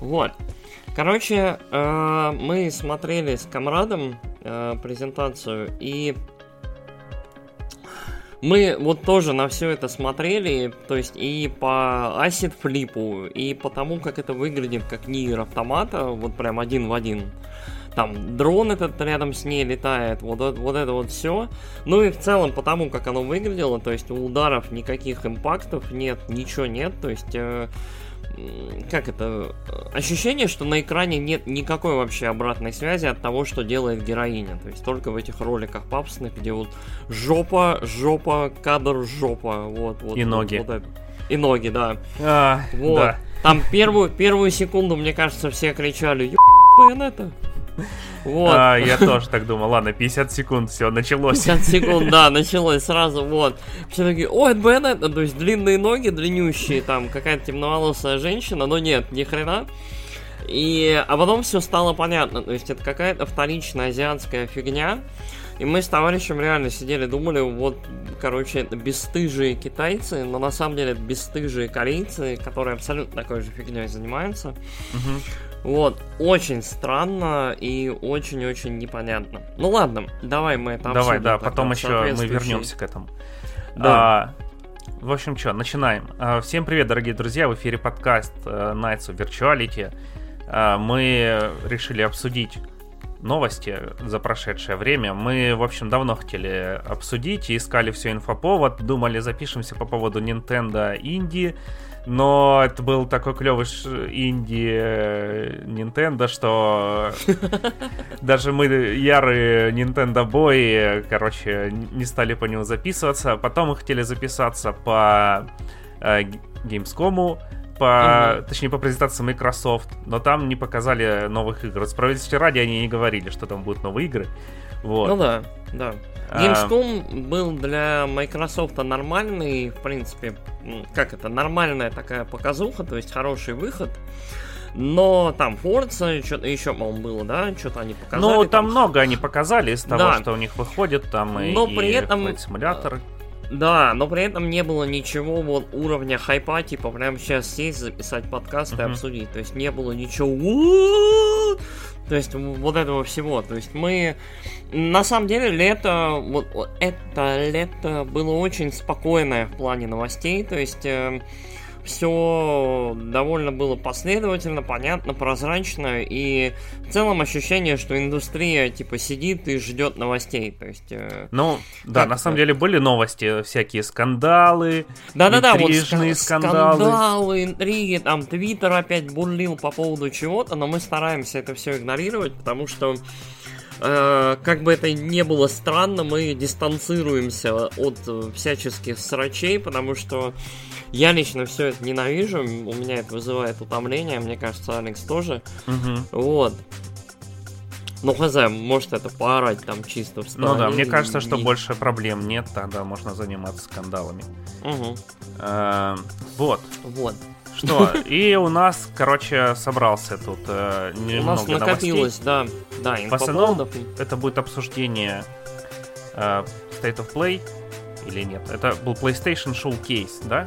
Вот. Короче, э, мы смотрели с комрадом э, презентацию, и мы вот тоже на все это смотрели, то есть и по Acid флипу, и по тому, как это выглядит как Нир автомата, вот прям один в один. Там дрон этот рядом с ней летает, вот, вот, это вот все. Ну и в целом по тому, как оно выглядело, то есть ударов никаких импактов нет, ничего нет, то есть... Э, как это, ощущение, что на экране нет никакой вообще обратной связи от того, что делает героиня. То есть только в этих роликах папсных, где вот жопа, жопа, кадр, жопа. Вот, вот, и вот, ноги. Вот, и ноги, да. А, вот. да. Там первую, первую секунду, мне кажется, все кричали, это. Вот. А, я тоже так думал. Ладно, 50 секунд, все, началось. 50 секунд, да, началось сразу, вот. Все такие, ой, это Беннет, то есть длинные ноги, длиннющие, там, какая-то темноволосая женщина, но нет, ни хрена. И, а потом все стало понятно, то есть это какая-то вторичная азиатская фигня. И мы с товарищем реально сидели, думали, вот, короче, это бесстыжие китайцы, но на самом деле это бесстыжие корейцы, которые абсолютно такой же фигней занимаются. Угу. Вот, очень странно и очень-очень непонятно. Ну ладно, давай мы это Давай, да, потом еще мы вернемся к этому. Да. А, в общем, что, начинаем. А, всем привет, дорогие друзья, в эфире подкаст uh, Nights of Virtuality. А, мы решили обсудить новости за прошедшее время. Мы, в общем, давно хотели обсудить и искали все инфоповод, думали, запишемся по поводу Nintendo Indie, но это был такой клевый инди э, Nintendo, что даже мы ярые Nintendo бои, короче, не стали по нему записываться. Потом мы хотели записаться по э, Gamescom, по, угу. точнее, по презентации Microsoft, но там не показали новых игр. Справедливости ради они не говорили, что там будут новые игры. Вот. Ну да, да. А. Gamescom а... был для Microsoft нормальный, в принципе, как это, нормальная такая показуха, то есть хороший выход. Но там Forza, что-то еще, по-моему, было, да? Что-то они показали. Ну, там, там много они показали из того, да. что у них выходит, там но и, при этом симулятор. Да, но при этом не было ничего вот уровня хайпа, типа прямо сейчас сесть, записать подкаст uh-huh. и обсудить. То есть не было ничего то есть вот этого всего. То есть мы... На самом деле лето... Вот, это лето было очень спокойное в плане новостей. То есть... Э, все довольно было последовательно, понятно, прозрачно, и в целом ощущение, что индустрия типа сидит и ждет новостей. То есть, э, ну, да, на самом деле были новости, всякие скандалы, да-да-да, вот ска- скандалы. скандалы, интриги, там Твиттер опять бурлил по поводу чего-то, но мы стараемся это все игнорировать, потому что э, как бы это не было странно, мы дистанцируемся от всяческих срачей, потому что я лично все это ненавижу, у меня это вызывает утомление, мне кажется, Алекс тоже. Угу. Вот. Ну, хз, может это поорать там чисто в стороне. Ну да, мне кажется, что больше проблем нет, тогда можно заниматься скандалами. Угу. Вот. Вот. Что? И у нас, короче, собрался тут э, немного У нас накопилось, новостей. да, да, В основном это будет обсуждение э, State of Play или нет. Это был PlayStation Showcase, да?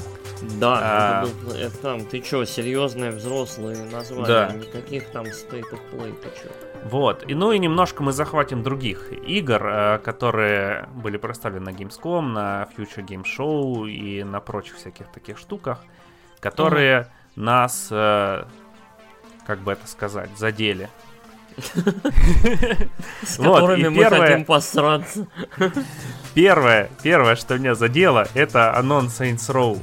Да, а... это, был, это там, ты чё, серьезные взрослые названия, да. никаких там State of Play, ты чё. Вот, и ну и немножко мы захватим других игр, э, которые были представлены на Gamescom, на Future Game Show и на прочих всяких таких штуках, которые угу. нас, э, как бы это сказать, задели. С которыми мы хотим посраться. Первое, первое, что меня задело, это анонс Saints Row.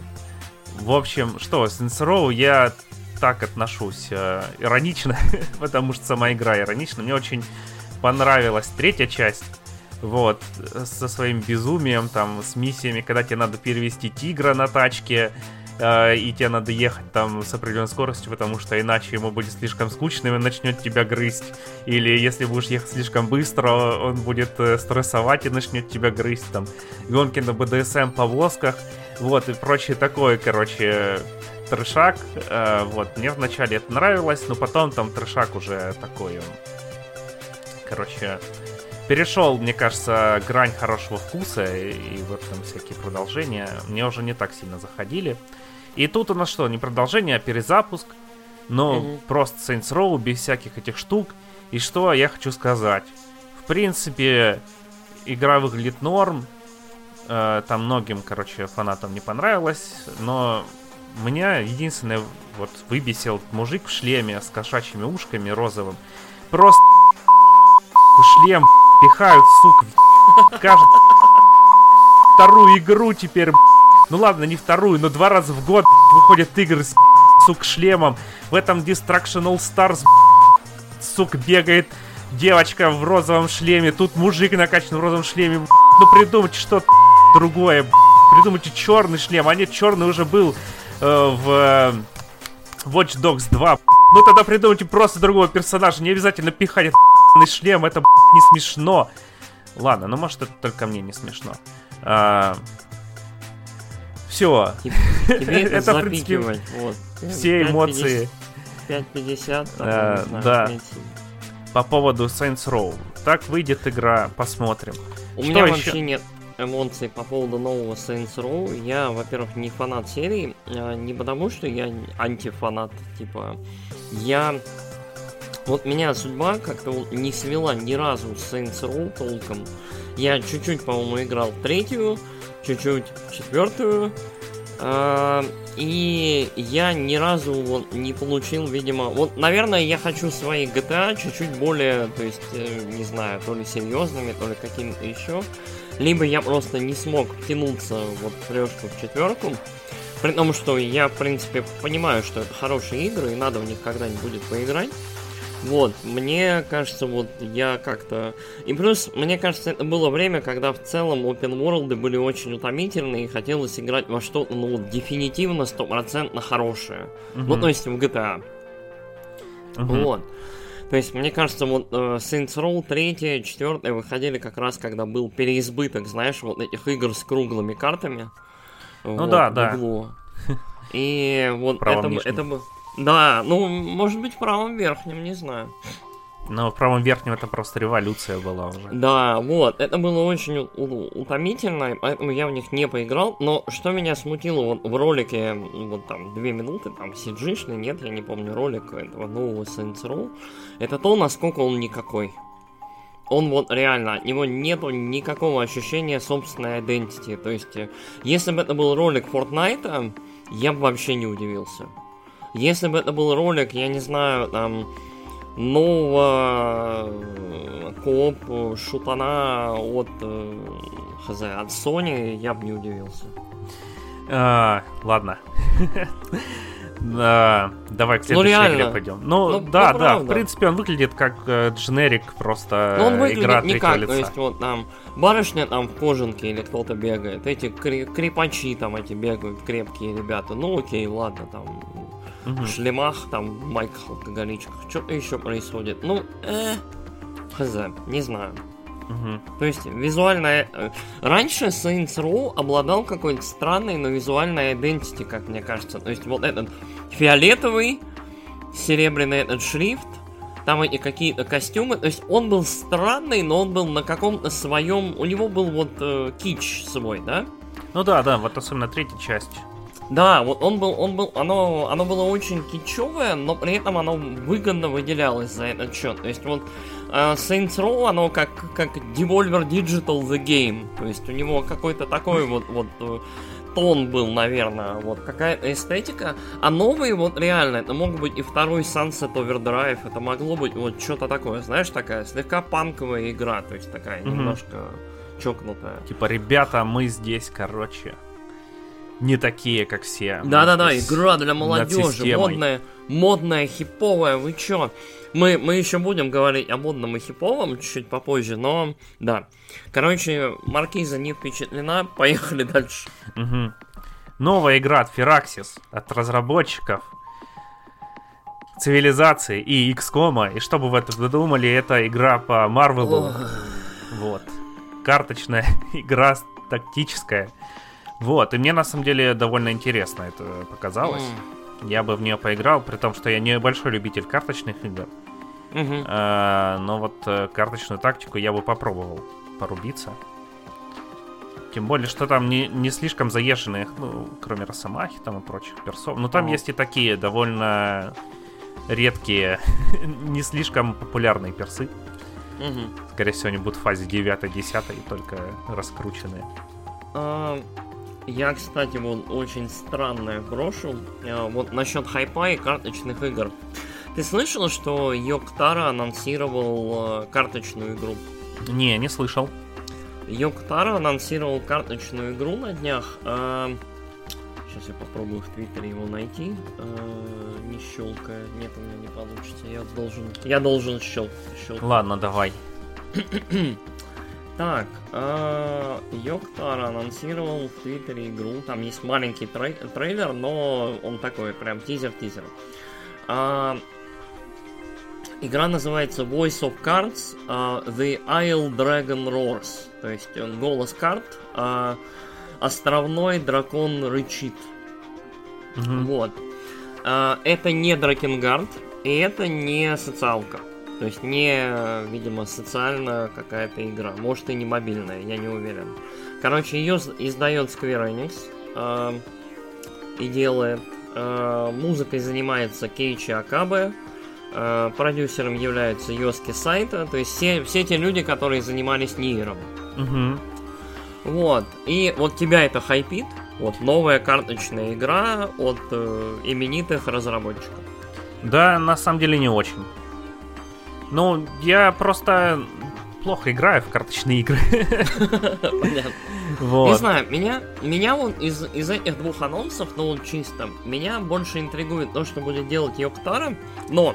В общем, что, Saints Row я так отношусь э, иронично, потому что сама игра иронична. Мне очень понравилась третья часть. Вот, со своим безумием, там, с миссиями, когда тебе надо перевести тигра на тачке, э, и тебе надо ехать там с определенной скоростью, потому что иначе ему будет слишком скучно, и он начнет тебя грызть. Или если будешь ехать слишком быстро, он будет э, стрессовать и начнет тебя грызть. Там, гонки на БДСМ повозках. Вот, и прочее такое, короче, трешак. Э, вот, мне вначале это нравилось, но потом там трешак уже такой, короче, перешел, мне кажется, грань хорошего вкуса, и, и вот там всякие продолжения мне уже не так сильно заходили. И тут у нас что, не продолжение, а перезапуск. Ну, Мгм. просто Saints Row без всяких этих штук. И что я хочу сказать? В принципе, игра выглядит норм. Э, Там многим, короче, фанатам не понравилось. Но меня единственное вот выбесил мужик в шлеме с кошачьими ушками розовым. Просто шлем пихают, сука, в каждую вторую игру теперь. Ну ладно, не вторую, но два раза в год выходят игры с сука шлемом. В этом Destruction All Stars сука бегает девочка в розовом шлеме, тут мужик накачан в розовом шлеме. Ну придумайте что-то другое. Придумайте черный шлем, а нет, черный уже был э, в э, Watch Dogs 2. Ну тогда придумайте просто другого персонажа, не обязательно пихать этот шлем, это не смешно. Ладно, ну может это только мне не смешно. Все, Тебе это, Это, в принципе. Вот. все 5,50, эмоции 5.50, там, Э, да. 5. по поводу Saints Row. Так выйдет игра, посмотрим. У Что меня еще? вообще нет эмоций по поводу нового Saints Row. Я, во-первых, не фанат серии, а не потому, что я антифанат, типа, я... Вот меня судьба как-то вот не свела ни разу с Saints Row толком. Я чуть-чуть, по-моему, играл в третью, чуть-чуть четвертую, а, и я ни разу не получил, видимо... Вот, наверное, я хочу свои GTA чуть-чуть более, то есть, э, не знаю, то ли серьезными, то ли какими-то еще. Либо я просто не смог втянуться вот в трешку, в четверку. При том, что я, в принципе, понимаю, что это хорошие игры, и надо в них когда-нибудь будет поиграть. Вот, мне кажется, вот я как-то... И плюс, мне кажется, это было время, когда в целом open world были очень утомительные, и хотелось играть во что-то, ну, вот, дефинитивно, стопроцентно хорошее. Ну, Мгм. то есть в GTA. Мгм. Вот. То есть, мне кажется, вот э, Saints Row 3, 4 выходили как раз, когда был переизбыток, знаешь, вот этих игр с круглыми картами. Ну Вот, да, да. И вот правом это, нижнем. это. Да, ну, может быть, в правом верхнем, не знаю. Но в правом верхнем это просто революция была уже. Да, вот, это было очень утомительно, поэтому я в них не поиграл. Но что меня смутило вот в ролике, вот там, две минуты, там, cg нет, я не помню ролик этого нового Saints Row, это то, насколько он никакой. Он вот реально, от него нету никакого ощущения собственной identity. То есть, э, если бы это был ролик Fortnite, я бы вообще не удивился. Если бы это был ролик, я не знаю, там, нового э, кооп э, шутана от э, хз, от Sony, я бы не удивился. А, ладно. Да, давай к следующей реально. игре пойдем. Ну, Ну, да, ну, да, в принципе, он выглядит как э, дженерик, просто Но он э, выглядит игра не третьего как, то лица. есть вот там барышня там в кожанке или кто-то бегает, эти кре- крепачи там эти бегают, крепкие ребята, ну окей, ладно, там В шлемах, там в майках алкоголичках, что-то еще происходит, ну, э, хз, не знаю. Мгм. То есть визуальная... э, Раньше Saints Row обладал какой-то странной, но визуальной identity, как мне кажется. То есть вот этот фиолетовый, серебряный этот шрифт, там эти какие-то костюмы. То есть он был странный, но он был на каком-то своем... У него был вот э, кич свой, да? Ну да, да, вот особенно третья часть. Да, вот он был, он был, оно, оно было очень кичевое, но при этом оно выгодно выделялось за этот счет. То есть вот э, Saints Row, оно как, как Devolver Digital The Game. То есть у него какой-то такой вот, вот э, тон был, наверное, вот какая-то эстетика. А новые вот реально, это мог быть и второй Sunset Overdrive, это могло быть вот что-то такое, знаешь, такая слегка панковая игра, то есть такая Мгм. немножко чокнутая. Типа, ребята, мы здесь, короче, не такие, как все. Да-да-да, игра для молодежи, модная, модная, хиповая, вы чё? Мы, мы еще будем говорить о модном и хиповом чуть-чуть попозже, но да. Короче, Маркиза не впечатлена, поехали дальше. Мгм. Новая игра от Firaxis, от разработчиков цивилизации и XCOM. И что бы вы это додумали, это игра по Марвелу. Вот. Карточная игра тактическая. Вот, и мне на самом деле довольно интересно это показалось. Я бы в нее поиграл, при том, что я не большой любитель карточных игр. Мгм. А, но вот э, карточную тактику я бы попробовал порубиться. Тем более, что там не, не слишком заезженные, ну, кроме Росомахи там и прочих персов. Но там Ага. есть и такие довольно редкие, не слишком популярные персы. Мгм. Скорее всего, они будут в фазе 9-10, только раскрученные. А, Я, кстати, вот очень странное брошу. А, Вот насчет хайпа и карточных игр. Ты слышал, что Йоктара анонсировал э, карточную игру? Не, не слышал. Йоктара анонсировал карточную игру на днях. сейчас я попробую в Твиттере его найти. Не щелкая. Нет, у меня не получится. Я должен. Я должен щел. щелкать. Ладно, давай. Так, а, Йоктар анонсировал в Твиттере игру. Там есть маленький трей- трейлер, но он такой, прям тизер-тизер. А, игра называется Voice of Cards а, The Isle Dragon Roars. То есть он голос карт. а, островной дракон рычит. Мгм. Вот. А, это не Дракенгард, и это не социалка. То есть не, видимо, социальная какая-то игра. Может и не мобильная, я не уверен. Короче, ее издает Square Enix а, и делает. А, музыкой занимается Кейчи Акабе. А, продюсером является Йоски Сайта. То есть все, все те люди, которые занимались Ниром. Мгм. Вот. И вот тебя это хайпит. Вот новая карточная игра от э, именитых разработчиков. Да, на самом деле не очень. Ну, я просто плохо играю в карточные игры. Понятно. Не знаю, меня, меня вот из, из этих двух анонсов, ну вот чисто, меня больше интригует то, что будет делать Йоктара, но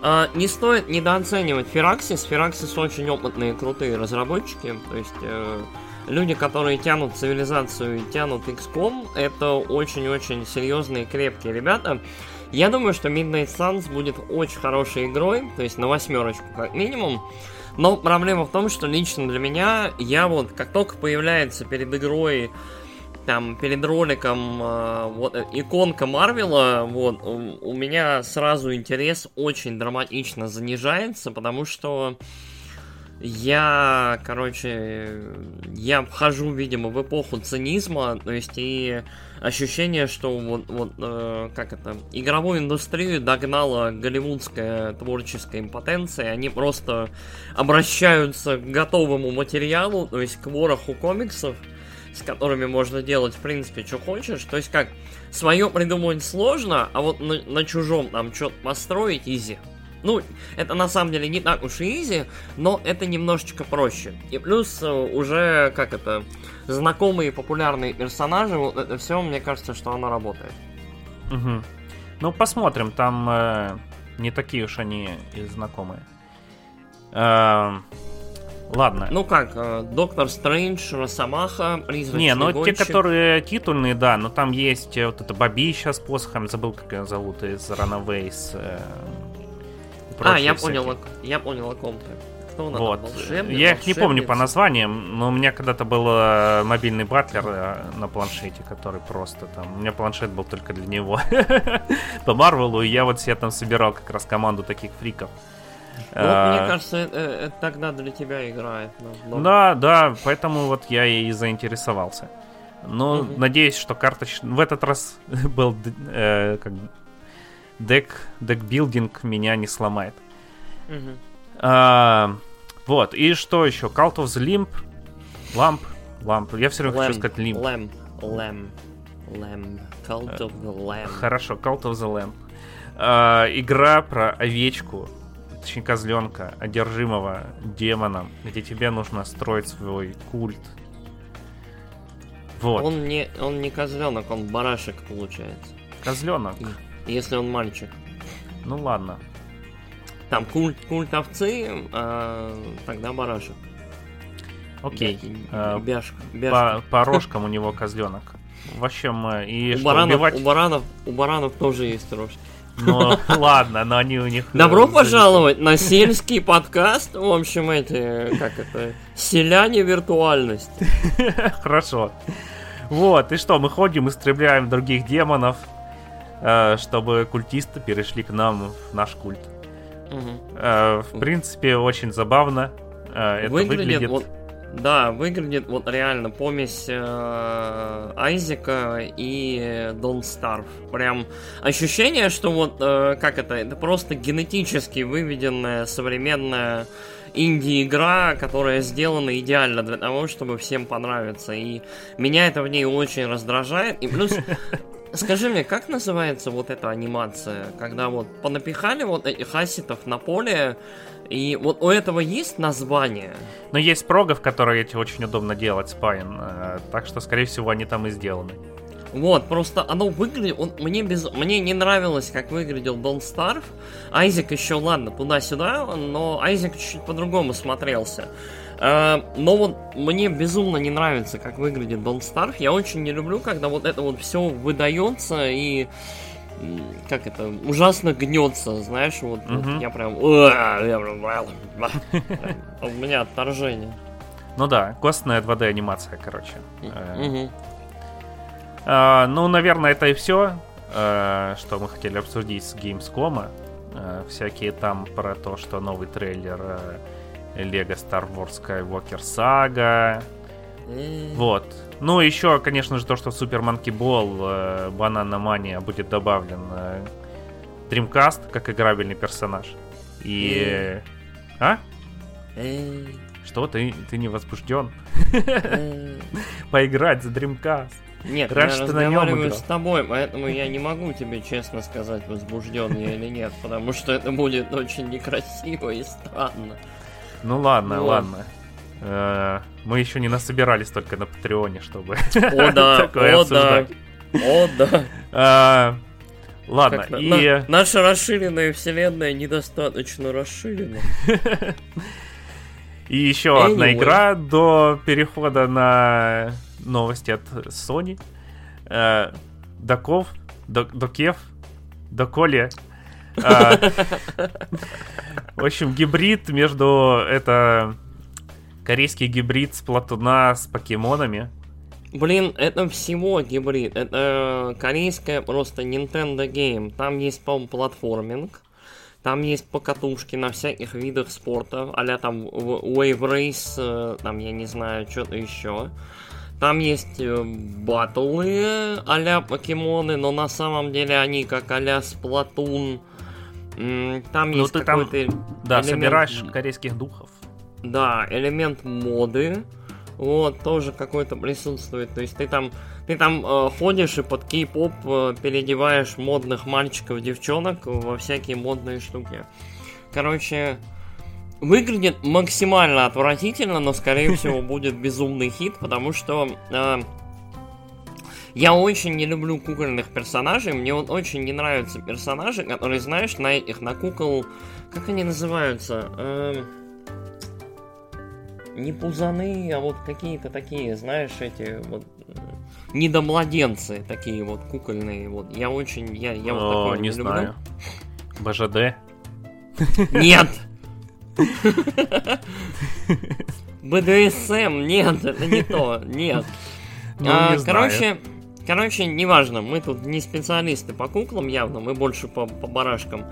а, не стоит недооценивать Фераксис. Фераксис очень опытные, крутые разработчики. То есть э, люди, которые тянут цивилизацию и тянут XCOM, это очень-очень серьезные, крепкие ребята. Я думаю, что Midnight Suns будет очень хорошей игрой, то есть на восьмерочку как минимум. Но проблема в том, что лично для меня, я вот, как только появляется перед игрой, там, перед роликом, э, вот, э, иконка Марвела, вот, у, у меня сразу интерес очень драматично занижается, потому что я, короче, я вхожу, видимо, в эпоху цинизма, то есть и ощущение, что вот, вот э, как это, игровую индустрию догнала голливудская творческая импотенция, они просто обращаются к готовому материалу, то есть к вороху комиксов, с которыми можно делать, в принципе, что хочешь. То есть как, свое придумать сложно, а вот на, на чужом там что-то построить изи. Ну, это на самом деле не так уж и изи, но это немножечко проще. И плюс э, уже, как это, знакомые популярные персонажи, вот это все, мне кажется, что оно работает. Мгм. Ну, посмотрим, там э, не такие уж они и знакомые. Эм, ладно. Ну как, э, Доктор Стрэндж, Росомаха, Призрачный не, ну те, которые титульные, да, но там есть э, вот это бабища с посохом, забыл, как ее зовут, из Runaways. э, А, я всякие. понял, я понял о ком ты. Кто у нас там? Вот. Волшебник, Я их не помню по названиям, но у меня когда-то был э, мобильный батлер э, на планшете, который просто там... У меня планшет был только для него. По Марвелу, и я вот себе там собирал как раз команду таких фриков. Ну, вот, мне А, кажется, это, это тогда для тебя играет. но- Да, да, поэтому вот я и заинтересовался. Но Мгм. надеюсь, что карточ... В этот раз был э, как дек, декбилдинг меня не сломает. Мгм. А, вот, и что еще? Cult of the Limp, Lamp, Lamp. Я все время хочу Lamb, сказать Limp. Lamb, Lamb, Lamb, Cult of the Lamb. Хорошо, Cult of the Lamp. А, игра про овечку, точнее козленка, одержимого демоном, где тебе нужно строить свой культ. Вот, Он не, он не козленок, он барашек получается. козленок. Если он мальчик. Ну ладно. Там культ, культ овцы, а тогда барашек. Окей. Бя- А, Бяшка. По, бяшка. по рожкам у него козленок. В общем, э, и У что, баранов, убивать... у баранов, у баранов тоже есть рожки. Ну, ладно, но они у них... э, Добро пожаловать на сельский подкаст. В общем, эти, как это, селяне виртуальности. Хорошо. Вот, и что, мы ходим, истребляем других демонов, э, чтобы культисты перешли к нам в наш культ. Э, В принципе, очень забавно. Э, Это Выглядит, выглядит... вот, Да, выглядит вот реально помесь э, Айзека и Don't Starve. Прям ощущение, что вот э, как это, это просто генетически выведенная современная инди-игра, которая сделана идеально для того, чтобы всем понравиться. И меня это в ней очень раздражает. И плюс Скажи мне, как называется вот эта анимация, когда вот понапихали вот этих асетов на поле, и вот у этого есть название? Но есть прогов, которые эти очень удобно делать, спайн, э, так что, скорее всего, они там и сделаны. Вот, просто оно выглядит, он, мне без, мне не нравилось, как выглядел Don't Starve. Айзек еще, ладно, туда-сюда, но Айзек чуть-чуть по-другому смотрелся. Uh, но вот мне безумно не нравится, как выглядит Don't Starve. Я очень не люблю, когда вот это вот все выдается и как это, ужасно гнется, знаешь, вот, uh-huh. вот я прям... У меня отторжение. Ну да, костная 2D анимация, короче. Uh-huh. А, ну, наверное, это и все, а, что мы хотели обсудить с Gamescom. Всякие там про то, что новый трейлер Lego Star Wars Skywalker Saga. Вот. Ну, еще, конечно же, то, что в Super Monkey Ball Banana Mania будет добавлен Dreamcast как играбельный персонаж. И... А? Что, ты, ты не возбужден? Поиграть за Dreamcast. Нет, Раньше я разговариваю с тобой, поэтому я не могу тебе честно сказать, возбужден я или нет, потому что это будет очень некрасиво и странно. Ну ладно, вот. ладно. Э, мы еще не насобирались только на Патреоне, чтобы О да, о да, о да. А, ладно, и... наша расширенная вселенная недостаточно расширена. И еще одна игра до перехода на новости от Sony. Э, Доков, Докев, Доколе. Э, в общем, гибрид между... Это корейский гибрид с Платуна с покемонами. Блин, это всего гибрид. Это корейская просто Nintendo Game. Там есть, по-моему, платформинг. Там есть покатушки на всяких видах спорта, а там Wave Race, э, там, я не знаю, что-то еще. Там есть э, батлы а покемоны, но на самом деле они как а-ля Сплатун. Там ну, есть ты там, да, элемент... собираешь корейских духов. Да, элемент моды. Вот, тоже какой-то присутствует. То есть ты там, ты там э, ходишь и под кей-поп э, переодеваешь модных мальчиков, девчонок во всякие модные штуки. Короче, выглядит максимально отвратительно, но скорее всего будет безумный хит, потому что э, я очень не люблю кукольных персонажей. Мне вот очень не нравятся персонажи, которые, знаешь, на этих, на кукол... Как они называются? Э, не пузаны, а вот какие-то такие, знаешь, эти вот недомладенцы такие вот кукольные. Вот я очень, я, я вот О, такое не, не знаю. люблю. БЖД? Нет! БДСМ, нет, это не то, нет. Ну, а, не короче, короче, неважно, мы тут не специалисты по куклам явно, мы больше по, по барашкам.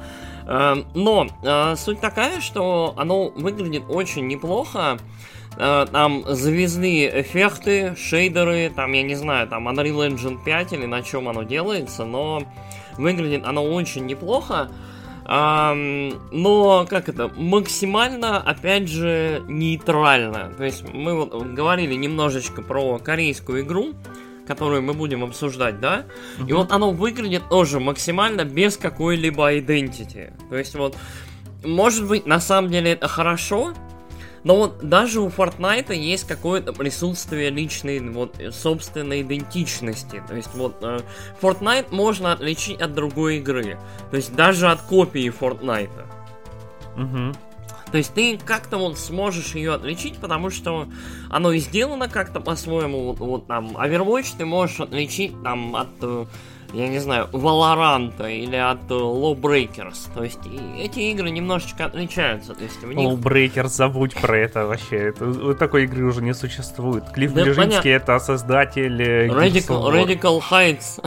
А, но а, суть такая, что оно выглядит очень неплохо. А, там завезли эффекты, шейдеры, там, я не знаю, там Unreal Engine 5 или на чем оно делается, но выглядит оно очень неплохо. Но, как это, максимально, опять же, нейтрально. То есть мы вот говорили немножечко про корейскую игру, которую мы будем обсуждать, да? Mm-hmm. И вот оно выглядит тоже максимально без какой-либо идентити. То есть вот, может быть, на самом деле это хорошо, но вот даже у Fortnite есть какое-то присутствие личной, вот, собственной идентичности. То есть вот э, Fortnite можно отличить от другой игры. То есть даже от копии Fortnite. Угу. То есть ты как-то вот сможешь ее отличить, потому что оно и сделано как-то по-своему. Вот, вот там Overwatch ты можешь отличить там от э, я не знаю, Valorant или от э, Lawbreakers. То есть эти игры немножечко отличаются. То есть в них... Lawbreakers, забудь про это вообще. Это, такой игры уже не существует. Клифф да, Ближинский это создатель э, Radical, Radical Heights.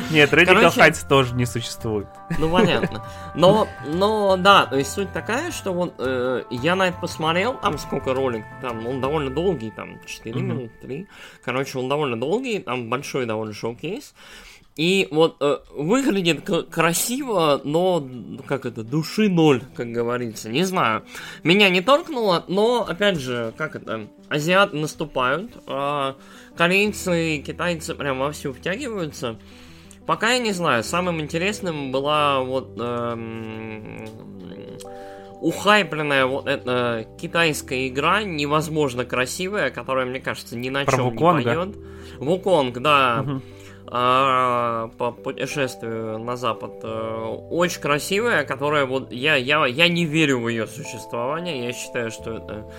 Нет, Radical Heights тоже не существует. Ну понятно. Но, но да, то есть суть такая, что вот э, я на это посмотрел, там сколько ролик, там он довольно долгий, там 4 минуты, 3. Короче, он довольно долгий, там большой довольно шоу-кейс. И вот э, выглядит красиво, но как это, души ноль, как говорится. Не знаю. Меня не торкнуло, но опять же, как это, азиаты наступают, а корейцы и китайцы прям вовсю втягиваются. Пока я не знаю, самым интересным была вот эм, ухайпленная вот эта китайская игра, невозможно красивая, которая, мне кажется, ни на Про чем Вуконга? не поет. Вуконг, да. Угу. А, по путешествию на запад. Э, очень красивая, которая вот я, я, я не верю в ее существование. Я считаю, что это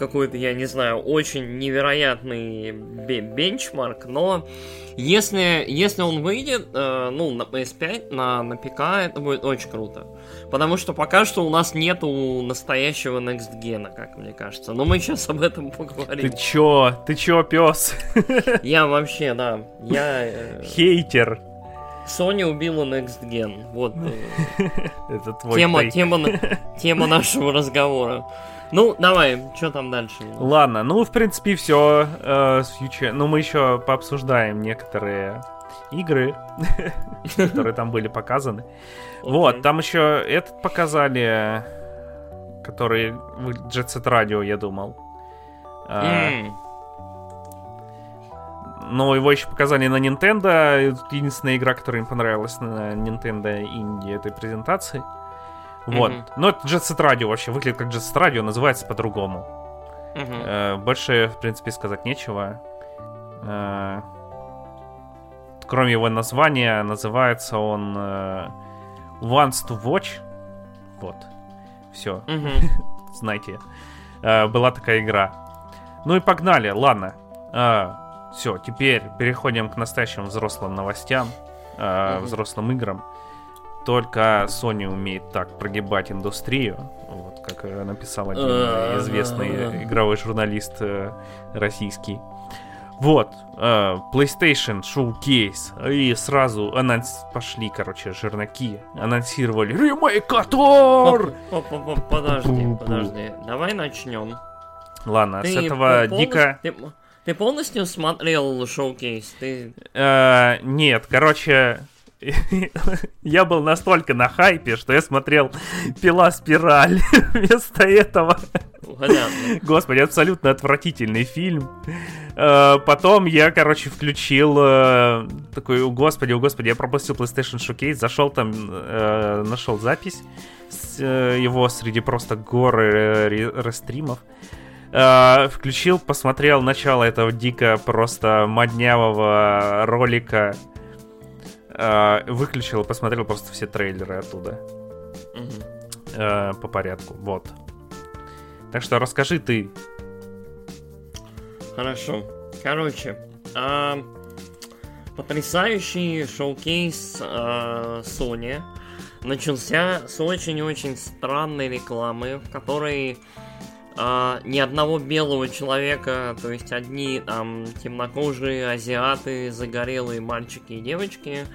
какой-то, я не знаю, очень невероятный бенчмарк, но если, если он выйдет, э, ну, на PS5, на, на ПК, это будет очень круто. Потому что пока что у нас нету настоящего Next Gen, как мне кажется. Но мы сейчас об этом поговорим. Ты чё? Ты чё, пес? Я вообще, да. Я... Э, Хейтер. Sony убила Next Gen. Вот. Э, это твой тема, тема, тема нашего разговора. Ну, давай, что там дальше? Ладно, ну, в принципе, все э, с. Ну, мы еще пообсуждаем некоторые игры, которые там были показаны. Вот, там еще этот показали, который Jet Set Radio, я думал. А, но его еще показали на Nintendo. Единственная игра, которая им понравилась на Nintendo Indie этой презентации. Вот. Mm-hmm. Но это Jet Set Radio вообще выглядит как Jet Set Radio, называется по-другому. Mm-hmm. Больше, в принципе, сказать нечего. Э, кроме его названия, называется он э, Wants to Watch. Вот. Все. Mm-hmm. Знаете, была такая игра. Ну и погнали, ладно. Все, теперь переходим к настоящим взрослым новостям, mm-hmm. взрослым играм только Sony умеет так прогибать индустрию, вот как э, написал один э, известный игровой журналист э, российский. Вот, PlayStation Showcase, и сразу анонс... пошли, короче, жирнаки, анонсировали ремейкатор! Подожди, подожди, давай начнем. Ладно, с этого дико... Ты, полностью смотрел шоу-кейс? Ты... нет, короче, я был настолько на хайпе, что я смотрел «Пила спираль» вместо этого. Господи, абсолютно отвратительный фильм. Э, потом я, короче, включил э, такой, о господи, о господи, я пропустил PlayStation Showcase, зашел там, э, нашел запись его среди просто горы рестримов. Включил, посмотрел начало этого дико просто моднявого ролика выключил и посмотрел просто все трейлеры оттуда. Угу. Э, по порядку, вот. Так что расскажи ты. Хорошо. Короче, э, потрясающий шоу-кейс э, Sony начался с очень-очень странной рекламы, в которой а, ни одного белого человека, то есть одни там темнокожие азиаты, загорелые мальчики и девочки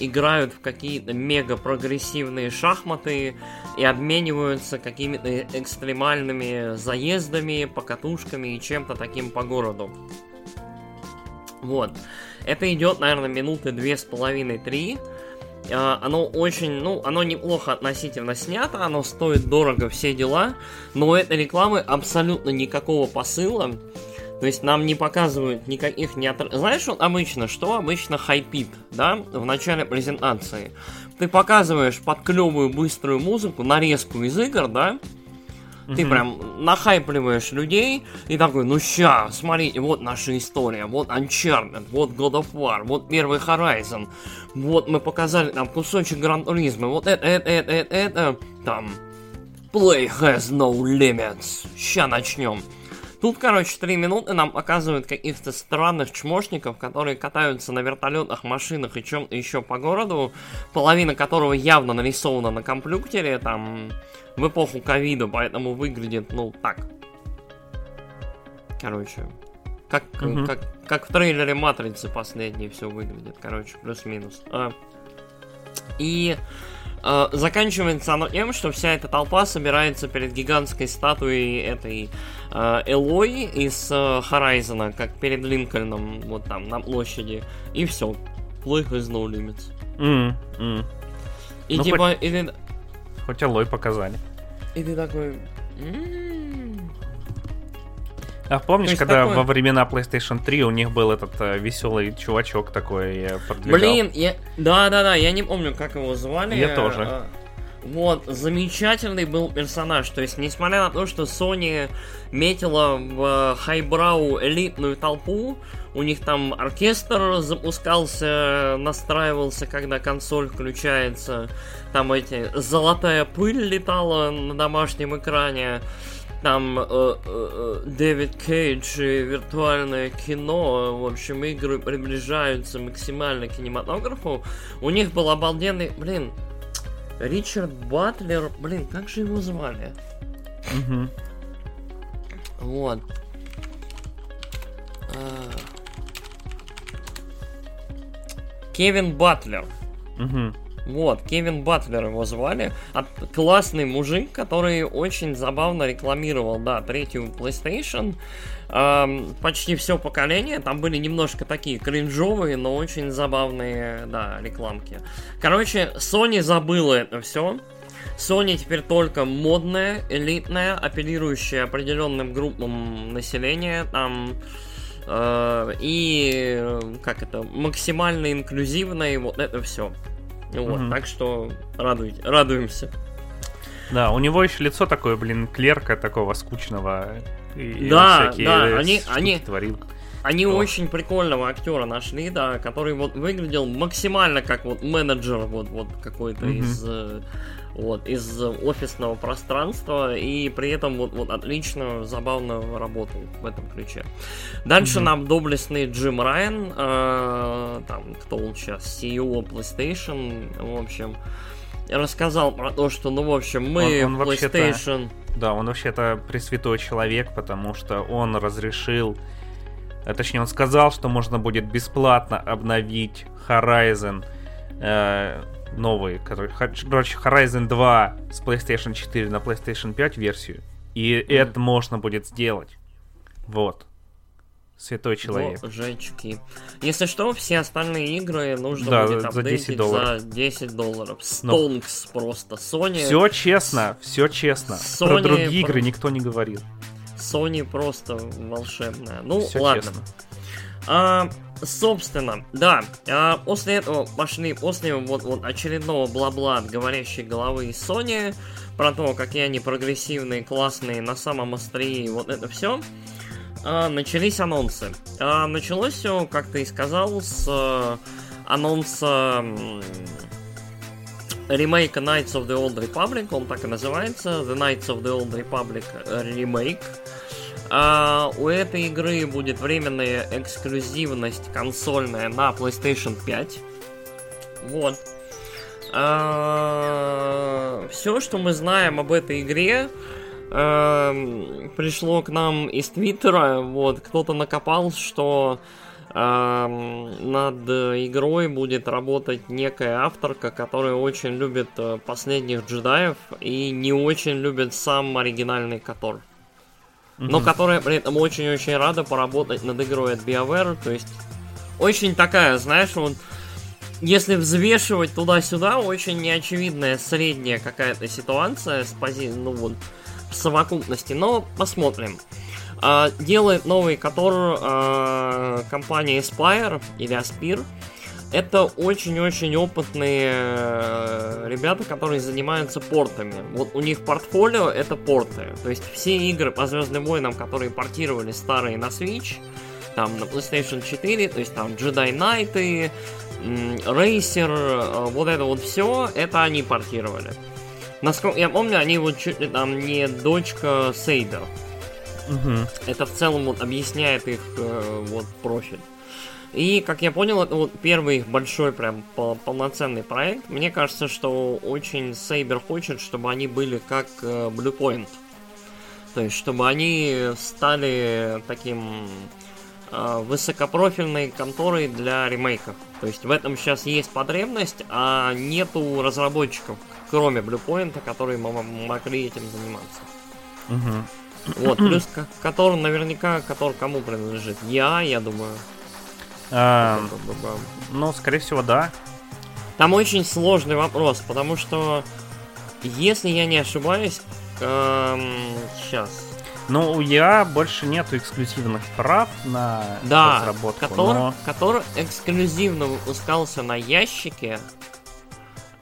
играют в какие-то мега прогрессивные шахматы и обмениваются какими-то экстремальными заездами, покатушками и чем-то таким по городу. Вот. Это идет, наверное, минуты две с половиной-три. Оно очень, ну, оно неплохо относительно снято, оно стоит дорого, все дела, но у этой рекламы абсолютно никакого посыла. То есть нам не показывают никаких не от... Знаешь, вот обычно, что обычно хайпит, да, в начале презентации? Ты показываешь под клевую быструю музыку, нарезку из игр, да, ты прям нахайпливаешь людей и такой, ну ща, смотрите, вот наша история, вот Uncharted, вот God of War, вот первый Horizon, вот мы показали там кусочек Гран Туризма, вот это, это, это, это, это, там, Play has no limits, ща начнем. Тут, короче, три минуты нам показывают каких-то странных чмошников, которые катаются на вертолетах, машинах и чем-то еще по городу, половина которого явно нарисована на компьютере, там, в эпоху ковида, поэтому выглядит, ну, так. Короче, как, угу. как, как в трейлере Матрицы последней все выглядит, короче, плюс-минус. А, и а, заканчивается оно тем, что вся эта толпа собирается перед гигантской статуей этой э, Элой из э, Horizon, как перед Линкольном, вот там, на площади. И все. Play has no limits. Mm, mm. И ну, типа... Хоть, и ты... хоть Элой показали. И ты такой... А помнишь, когда такое... во времена PlayStation 3 у них был этот э, веселый чувачок такой э, продвигал? Блин, я... да-да-да, я не помню, как его звали. Я тоже. А, вот, замечательный был персонаж. То есть, несмотря на то, что Sony метила в хайбрау элитную толпу, у них там оркестр запускался, настраивался, когда консоль включается. Там эти золотая пыль летала на домашнем экране там э, э, э, Дэвид Кейдж и виртуальное кино, в общем, игры приближаются максимально к кинематографу. У них был обалденный, блин, Ричард Батлер, блин, как же его звали? Угу. Вот. А... Кевин Батлер. Угу. Вот, Кевин Батлер его звали. От, классный мужик, который очень забавно рекламировал, да, третью PlayStation. Эм, почти все поколение. Там были немножко такие кринжовые, но очень забавные, да, рекламки. Короче, Sony забыла это все. Sony теперь только модная, элитная, апеллирующая определенным группам населения. Там э, и как это максимально инклюзивная, вот это все. Вот, угу. так что радуйте, радуемся. Да, у него еще лицо такое, блин, клерка такого скучного. И да, да, они, они, творил. Они О. очень прикольного актера нашли, да, который вот выглядел максимально как вот менеджер вот, вот какой-то mm из э, вот, из офисного пространства, и при этом вот, вот отлично, забавно работал в этом ключе. Дальше mm-hmm. нам доблестный Джим Райан, э, там, кто он сейчас, CEO PlayStation, в общем, рассказал про то, что, ну, в общем, мы он, он PlayStation... Да, он вообще-то пресвятой человек, потому что он разрешил, а точнее, он сказал, что можно будет бесплатно обновить Horizon э, новый, который, короче, Horizon 2 с PlayStation 4 на PlayStation 5 версию. И mm. это можно будет сделать. Вот. Святой человек. Вот, женчики. Если что, все остальные игры нужно да, будет за 10 долларов. За 10 долларов. Стонкс Но... просто. Sony... Все честно, все честно. Sony Про другие игры никто не говорил. Sony просто волшебная. Ну, все ладно. Честно. А, собственно, да, а, после этого пошли, после вот, вот очередного бла-бла от говорящей головы из Sony, про то, какие они прогрессивные, классные, на самом острие, вот это все, а, начались анонсы. А, началось все, как ты и сказал, с а, анонса ремейка Knights of the Old Republic, он так и называется, The Knights of the Old Republic Remake, а, у этой игры будет временная эксклюзивность консольная на PlayStation 5. Вот. А, все, что мы знаем об этой игре, а, пришло к нам из Твиттера. Вот, кто-то накопал, что а, над игрой будет работать некая авторка, которая очень любит э, последних джедаев и не очень любит сам оригинальный Котор но которая при этом очень-очень рада поработать над игрой от BioWare, то есть очень такая, знаешь, вот если взвешивать туда-сюда, очень неочевидная средняя какая-то ситуация с пози... ну вот, в совокупности, но посмотрим. А, делает новый Котор а, компания Aspire или Aspire. Это очень-очень опытные э, ребята, которые занимаются портами. Вот у них портфолио это порты. То есть все игры по Звездным войнам, которые портировали старые на Switch, там на PlayStation 4, то есть там Jedi Knight, Racer, вот это вот все, это они портировали. Насколько я помню, они вот чуть ли там не дочка Сейда. Угу. Это в целом вот объясняет их э, вот профиль. И, как я понял, это вот первый их большой прям полноценный проект. Мне кажется, что очень Saber хочет, чтобы они были как э, Bluepoint. То есть, чтобы они стали таким э, высокопрофильной конторой для ремейков. То есть, в этом сейчас есть потребность, а нету разработчиков, кроме Bluepoint, которые могли этим заниматься. Угу. Вот, плюс который наверняка, который кому принадлежит? Я, я думаю. А, ну, скорее всего, да. Там очень сложный вопрос, потому что, если я не ошибаюсь, эм, сейчас. Ну, у я больше нету эксклюзивных прав на да, разработку. Который, но... который эксклюзивно выпускался на ящике.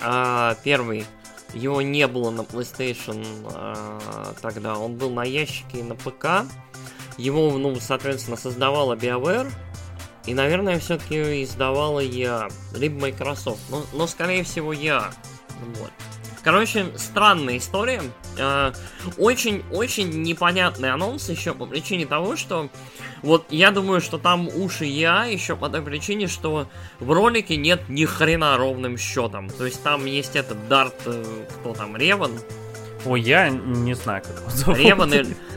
А, первый. Его не было на PlayStation а, тогда. Он был на ящике и на ПК. Его, ну, соответственно, создавала BioWare. И, наверное, все-таки издавала я, либо Microsoft, но, но скорее всего я. Вот. Короче, странная история. Очень-очень э, непонятный анонс еще по причине того, что вот я думаю, что там уши я еще по той причине, что в ролике нет ни хрена ровным счетом. То есть там есть этот Дарт, э, кто там, Реван. Ой, я не знаю, как его зовут. Реван.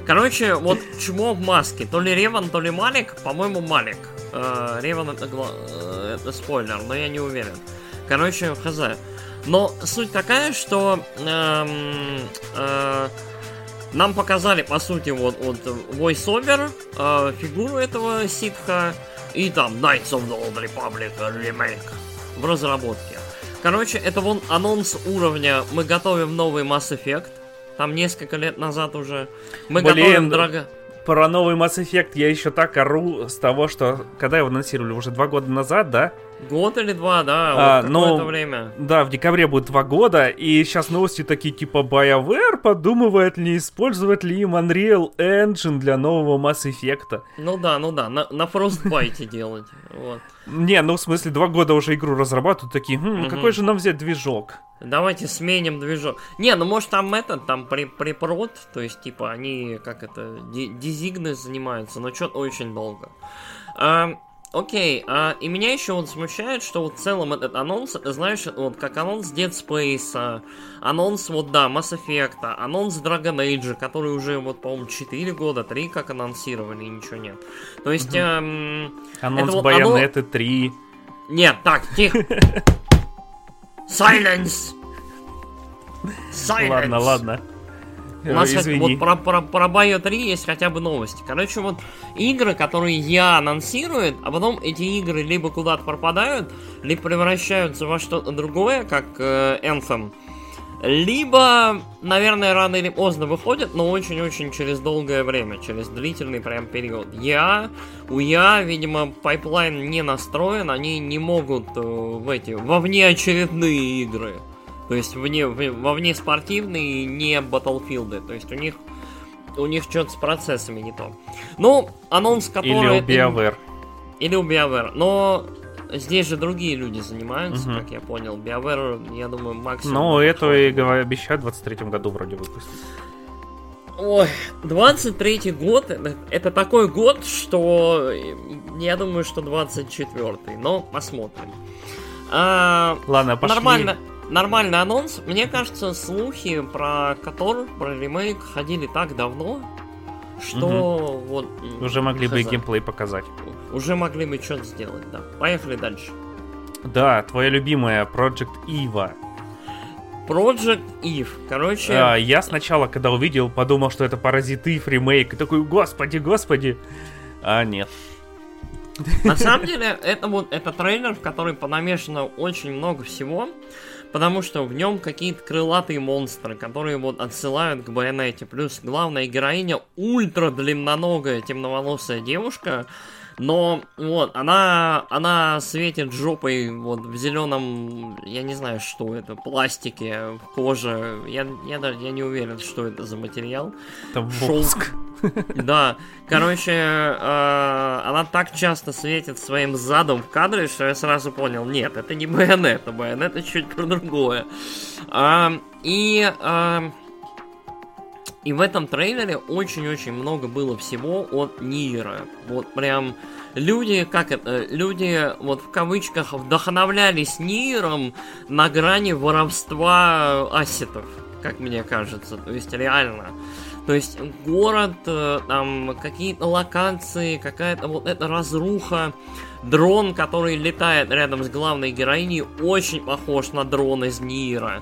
Короче, вот чмо в маске. То ли Реван, то ли Малик. По-моему, Малик. Э, Реван это, э, это спойлер, но я не уверен. Короче, хз. Но суть такая, что эм, э, нам показали, по сути, вот, вот voice-over, э, фигуру этого ситха и там Knights of the Old Republic ремейк в разработке. Короче, это вон анонс уровня «Мы готовим новый Mass Effect». Там несколько лет назад уже. Мы Блин, готовим драго про новый Mass Effect я еще так ору с того, что когда его анонсировали уже два года назад, да? Год или два, да, а, вот ну, время. Да, в декабре будет два года, и сейчас новости такие типа BioWare подумывает ли использовать ли им Unreal Engine для нового Mass Effect. Ну да, ну да, на, на Frostbite делать, вот. Не, ну в смысле, два года уже игру разрабатывают, такие, хм, какой же нам взять движок? Давайте сменим движок. Не, ну может там этот, там при, припрод, то есть типа они, как это, дизигны занимаются, но что-то очень долго. А, окей, а, и меня еще вот смущает, что вот в целом этот анонс, знаешь, вот как анонс Dead Space, а, анонс вот, да, Mass Effect, анонс Dragon Age, который уже вот, по-моему, 4 года, 3 как анонсировали, и ничего нет. То есть... Угу. Эм, анонс вот Bayonetta оно... 3. Нет, так, тихо. Silence! Silence! Ладно, ладно. У нас Извини. вот про, про, про Bio 3 есть хотя бы новости. Короче, вот игры, которые я анонсирует, а потом эти игры либо куда-то пропадают, либо превращаются во что-то другое, как э, Anthem, либо, наверное, рано или поздно выходят, но очень-очень через долгое время, через длительный прям период. Я, у EA, видимо, пайплайн не настроен, они не могут э, в эти, во внеочередные игры. То есть вне, во вне спортивные, не Battlefield. То есть у них у них что-то с процессами не то. Ну, анонс который... Или у BioWare. Или у BioWare. Но здесь же другие люди занимаются, угу. как я понял. BioWare, я думаю, максимум... Ну, это и обещают в 23 году вроде выпустить. Ой, 23 год, это такой год, что я думаю, что 24 но посмотрим. А, Ладно, пошли. Нормально, нормальный анонс. Мне кажется, слухи про Котор, про ремейк ходили так давно, что угу. вот... Уже могли бы и геймплей показать. Уже могли бы что-то сделать, да. Поехали дальше. Да, твоя любимая Project Eva. Project Eve, короче... А, я сначала, когда увидел, подумал, что это Паразит Eve ремейк. И такой, господи, господи. А, нет. На самом деле, это вот это трейлер, в который понамешано очень много всего потому что в нем какие-то крылатые монстры, которые вот отсылают к байонете. Плюс главная героиня ультра длинноногая темноволосая девушка, но вот она она светит жопой вот в зеленом, я не знаю, что это, пластике, коже. Я я даже я не уверен, что это за материал. Это воск. Да, короче, э, она так часто светит своим задом в кадре, что я сразу понял, нет, это не байонет, байонет это чуть про другое. А, и а, И в этом трейлере очень-очень много было всего от Нира. Вот прям люди, как это, люди вот в кавычках вдохновлялись Ниром на грани воровства ассетов, как мне кажется. То есть реально. То есть город, э, там какие-то локации, какая-то вот эта разруха, дрон, который летает рядом с главной героиней, очень похож на дрон из Нира.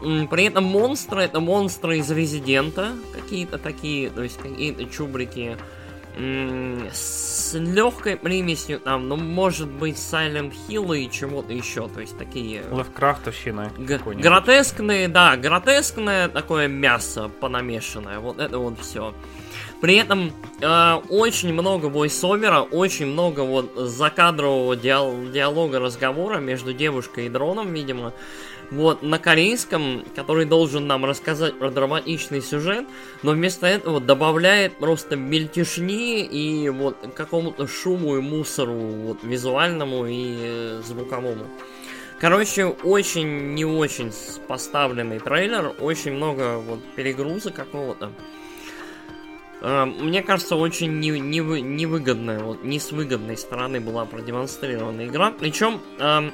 При этом монстры это монстры из Резидента, какие-то такие, то есть какие-то чубрики с легкой примесью, там, ну, может быть, Silent Hill и чего-то еще, то есть такие... Лавкрафтовщина. Г- гротескные, да, гротескное такое мясо понамешанное, вот это вот все. При этом э, очень много войсовера, очень много вот закадрового диал- диалога, разговора между девушкой и дроном, видимо вот, на корейском, который должен нам рассказать про драматичный сюжет, но вместо этого добавляет просто мельтешни и вот какому-то шуму и мусору вот, визуальному и э, звуковому. Короче, очень не очень поставленный трейлер, очень много вот перегруза какого-то. Э, мне кажется, очень не, не, невыгодная, вот не с выгодной стороны была продемонстрирована игра. Причем э,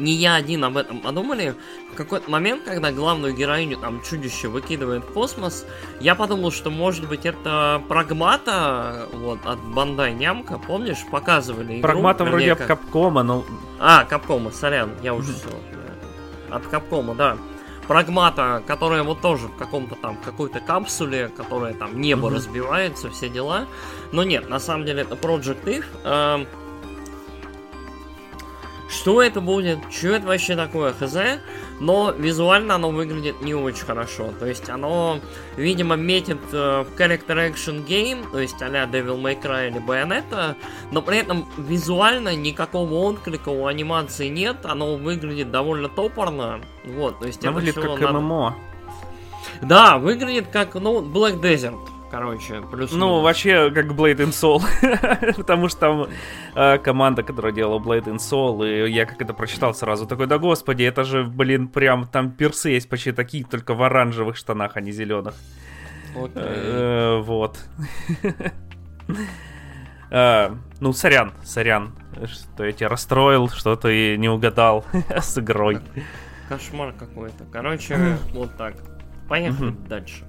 не я один об этом подумали. В какой-то момент, когда главную героиню там чудище выкидывает в космос, я подумал, что может быть это прагмата вот от Бандай Нямка, помнишь, показывали игру. Прагмата вроде как... Капкома, но... А, Капкома, сорян, я уже все. От Капкома, да. Прагмата, которая вот тоже в каком-то там, какой-то капсуле, которая там небо mm-hmm. разбивается, все дела. Но нет, на самом деле это Project If. Э, что это будет? Что это вообще такое? Хз. Но визуально оно выглядит не очень хорошо. То есть оно, видимо, метит э, в Character Action Game, то есть а-ля Devil May Cry или Bayonetta, но при этом визуально никакого отклика у анимации нет, оно выглядит довольно топорно. Вот, то есть оно выглядит как надо... ММО. Да, выглядит как, ну, Black Desert. Короче, плюс Ну, вообще, как Blade in Soul. Потому что там э, команда, которая делала Blade in Soul, и я как это прочитал сразу, такой, да господи, это же, блин, прям там персы есть почти такие, только в оранжевых штанах, а не зеленых. Okay. Э, вот. э, ну, сорян, сорян, что я тебя расстроил, что ты не угадал с игрой. Кошмар какой-то. Короче, вот так. Поехали дальше.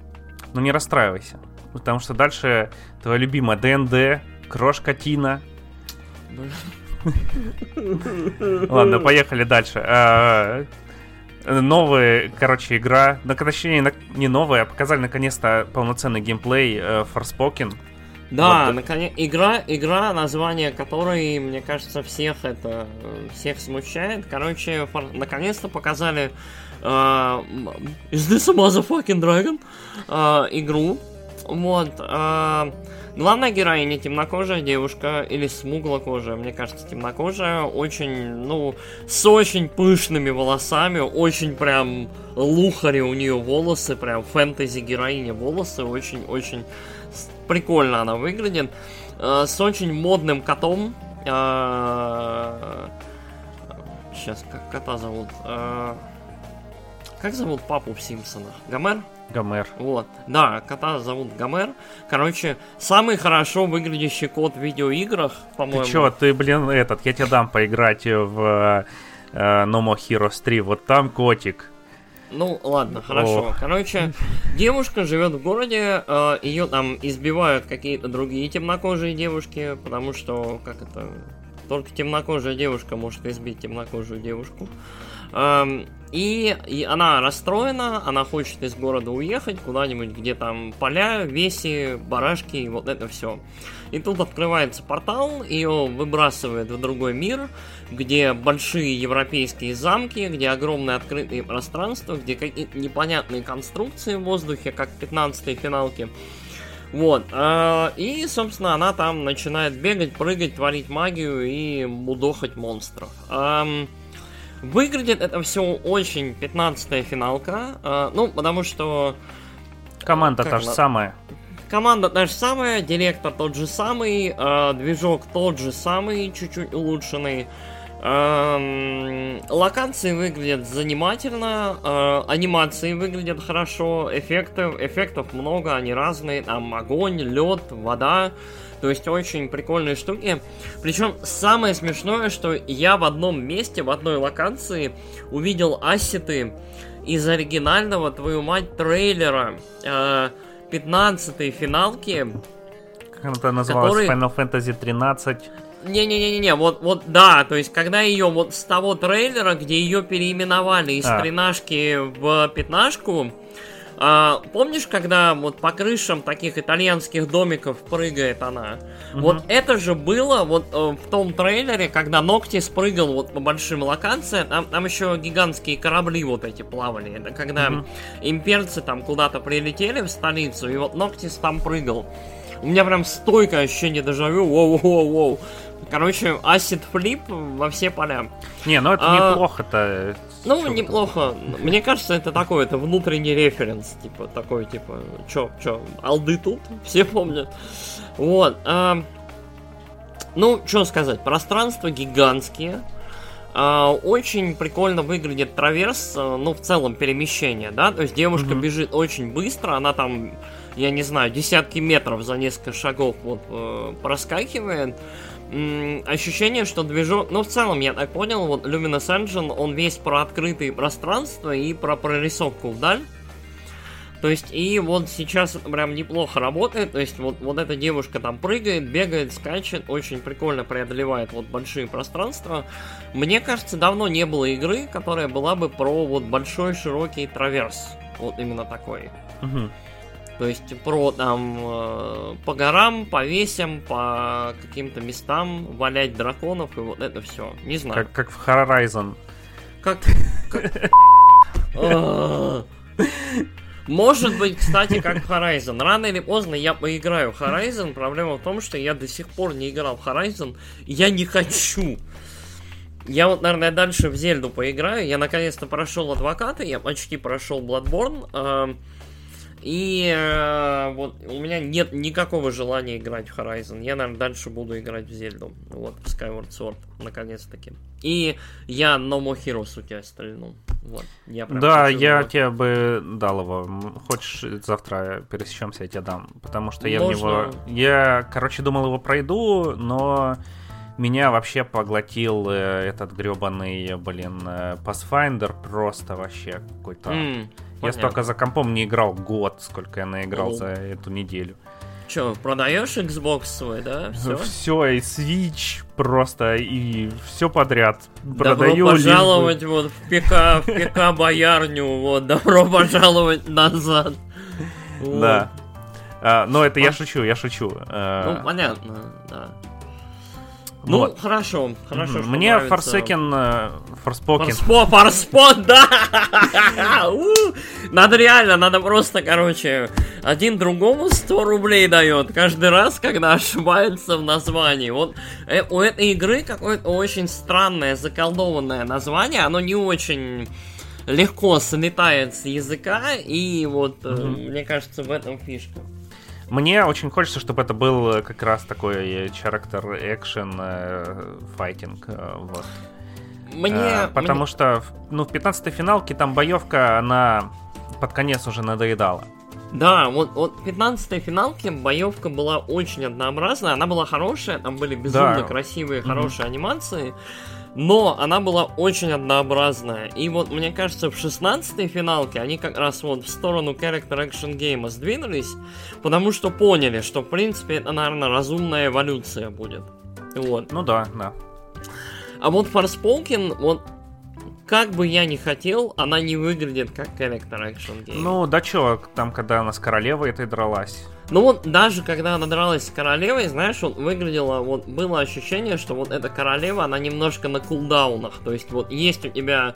Ну не расстраивайся. Потому что дальше твоя любимая ДНД, Крошка Тина. Ладно, поехали дальше. А, новая, короче, игра. Ну, точнее, не новая, а показали наконец-то полноценный геймплей э, Forspoken. Да, вот. наконец, игра, игра, название которой, мне кажется, всех это всех смущает. Короче, фор, наконец-то показали uh, Is this a motherfucking dragon? Uh, игру, вот. А, главная героиня темнокожая девушка или смуглокожая, мне кажется, темнокожая, очень, ну, с очень пышными волосами, очень прям лухари у нее волосы, прям фэнтези героиня волосы, очень-очень прикольно она выглядит, а, с очень модным котом. А, сейчас, как кота зовут? А, как зовут папу в Симпсонах? Гомер? Гомер. Вот. Да, кота зовут Гомер. Короче, самый хорошо выглядящий кот в видеоиграх, по-моему. Ты чё, ты, блин, этот, я тебе дам поиграть в э, No More Heroes 3. Вот там котик. Ну, ладно, хорошо. О. Короче, девушка живет в городе, э, ее там избивают какие-то другие темнокожие девушки, потому что, как это, только темнокожая девушка может избить темнокожую девушку. Эм, и, и она расстроена, она хочет из города уехать куда-нибудь, где там поля, веси, барашки и вот это все. И тут открывается портал, ее выбрасывает в другой мир, где большие европейские замки, где огромные открытые пространства, где какие-то непонятные конструкции в воздухе, как в 15-й финалке. Вот. Э, и, собственно, она там начинает бегать, прыгать, творить магию и мудохать монстров. Выглядит это все очень 15-я финалка. Э, ну, потому что... Команда та же самая. Команда та же самая, директор тот же самый, э, движок тот же самый, чуть-чуть улучшенный. Эм, локации выглядят занимательно, э, анимации выглядят хорошо, эффектов, эффектов много, они разные, там огонь, лед, вода, то есть очень прикольные штуки. Причем самое смешное, что я в одном месте, в одной локации увидел ассеты из оригинального, твою мать, трейлера э, 15-й финалки. Как это называлось? Который- Final Fantasy 13. Не-не-не-не, вот, вот, да, то есть, когда ее вот с того трейлера, где ее переименовали из А. тринашки в пятнашку, а, помнишь, когда вот по крышам таких итальянских домиков прыгает она? Вот это же было вот э, в том трейлере, когда Ногти спрыгал вот по большим локациям, там, там еще гигантские корабли вот эти плавали. Это когда Мгм. имперцы там куда-то прилетели в столицу, и вот Ноктис там прыгал. У меня прям стойкое ощущение дежавю, воу-воу-воу. Короче, Acid Flip во все поля. Не, ну это А, неплохо-то. Ну, Чё неплохо. Мне кажется, это такой, это внутренний референс. Типа, такой, типа, чё, чё, алды тут? Все помнят. Вот. а, ну, что сказать, пространства гигантские. А, очень прикольно выглядит траверс, а, ну, в целом перемещение, да, то есть девушка Мгм. бежит очень быстро, она там, я не знаю, десятки метров за несколько шагов вот э, проскакивает. Ощущение, что движок, ну, в целом, я так понял, вот Luminous Engine, он весь про открытые пространства и про прорисовку вдаль. То есть, и вот сейчас прям неплохо работает. То есть, вот, вот эта девушка там прыгает, бегает, скачет, очень прикольно преодолевает вот большие пространства. Мне кажется, давно не было игры, которая была бы про вот большой широкий траверс. Вот именно такой. Мгм. То есть про там э, по горам, по весям, по каким-то местам валять драконов и вот это все. Не знаю. Как, как в Horizon. Как... Может быть, кстати, как Horizon. Рано или поздно я поиграю в Horizon. Проблема в том, что я до сих пор не играл в Horizon. Я не хочу. Я вот, наверное, дальше в Зельду поиграю. Я наконец-то прошел Адвоката, я почти прошел Bloodborne. И э, вот у меня нет никакого желания играть в Horizon. Я, наверное, дальше буду играть в Зельду. Вот, в Skyward Sword, наконец-таки. И я No More Heroes у тебя стрельнул. Вот, я Да, я его. тебе бы дал его. Хочешь, завтра пересечемся, я тебе дам. Потому что я в Можно. него... Я, короче, думал его пройду, но меня вообще поглотил э, этот гребаный, блин, э, Pathfinder просто вообще какой-то... М, Я понятно. столько за компом не играл год, сколько я наиграл Ну. за эту неделю. Чё, продаешь Xbox свой, да? Все? Все, и Switch просто, и все подряд. Добро Продаю, бы- пожаловать вот в ПК, в ПК боярню, вот, добро пожаловать назад. Вот. Да. А, но это я А- шучу, я шучу. А, Ну, понятно, да. Ну, вот. хорошо, хорошо. Что Мне нравится. Forsaken, э, Forspoken. Форспо, форспот, да! Надо реально, надо просто, короче, один другому 100 рублей дает каждый раз, когда ошибается в названии. Вот э, у этой игры какое-то очень странное, заколдованное название, оно не очень легко слетает с языка, и вот, э, Мгм. мне кажется, в этом фишка. Мне очень хочется, чтобы это был э, как раз такой э, character action файтинг. э, Вот. Мне... Э, Потому мне- что ну, в 15-й финалке там боевка, она под конец уже надоедала. Да, вот, вот в 15-й финалке боевка была очень однообразная, она была хорошая, там были безумно Да. красивые, хорошие анимации, но она была очень однообразная. И вот мне кажется, в 16-й финалке они как раз вот в сторону character action гейма сдвинулись, потому что поняли, что в принципе это, наверное, разумная эволюция будет. Вот. Ну да, да. А вот Forspoken, вот как бы я ни хотел, она не выглядит как character action гейм. Ну да чё, там, когда она с королевой этой дралась. Ну вот даже когда она дралась с королевой, знаешь, вот выглядело, вот было ощущение, что вот эта королева, она немножко на кулдаунах. То есть вот есть у тебя...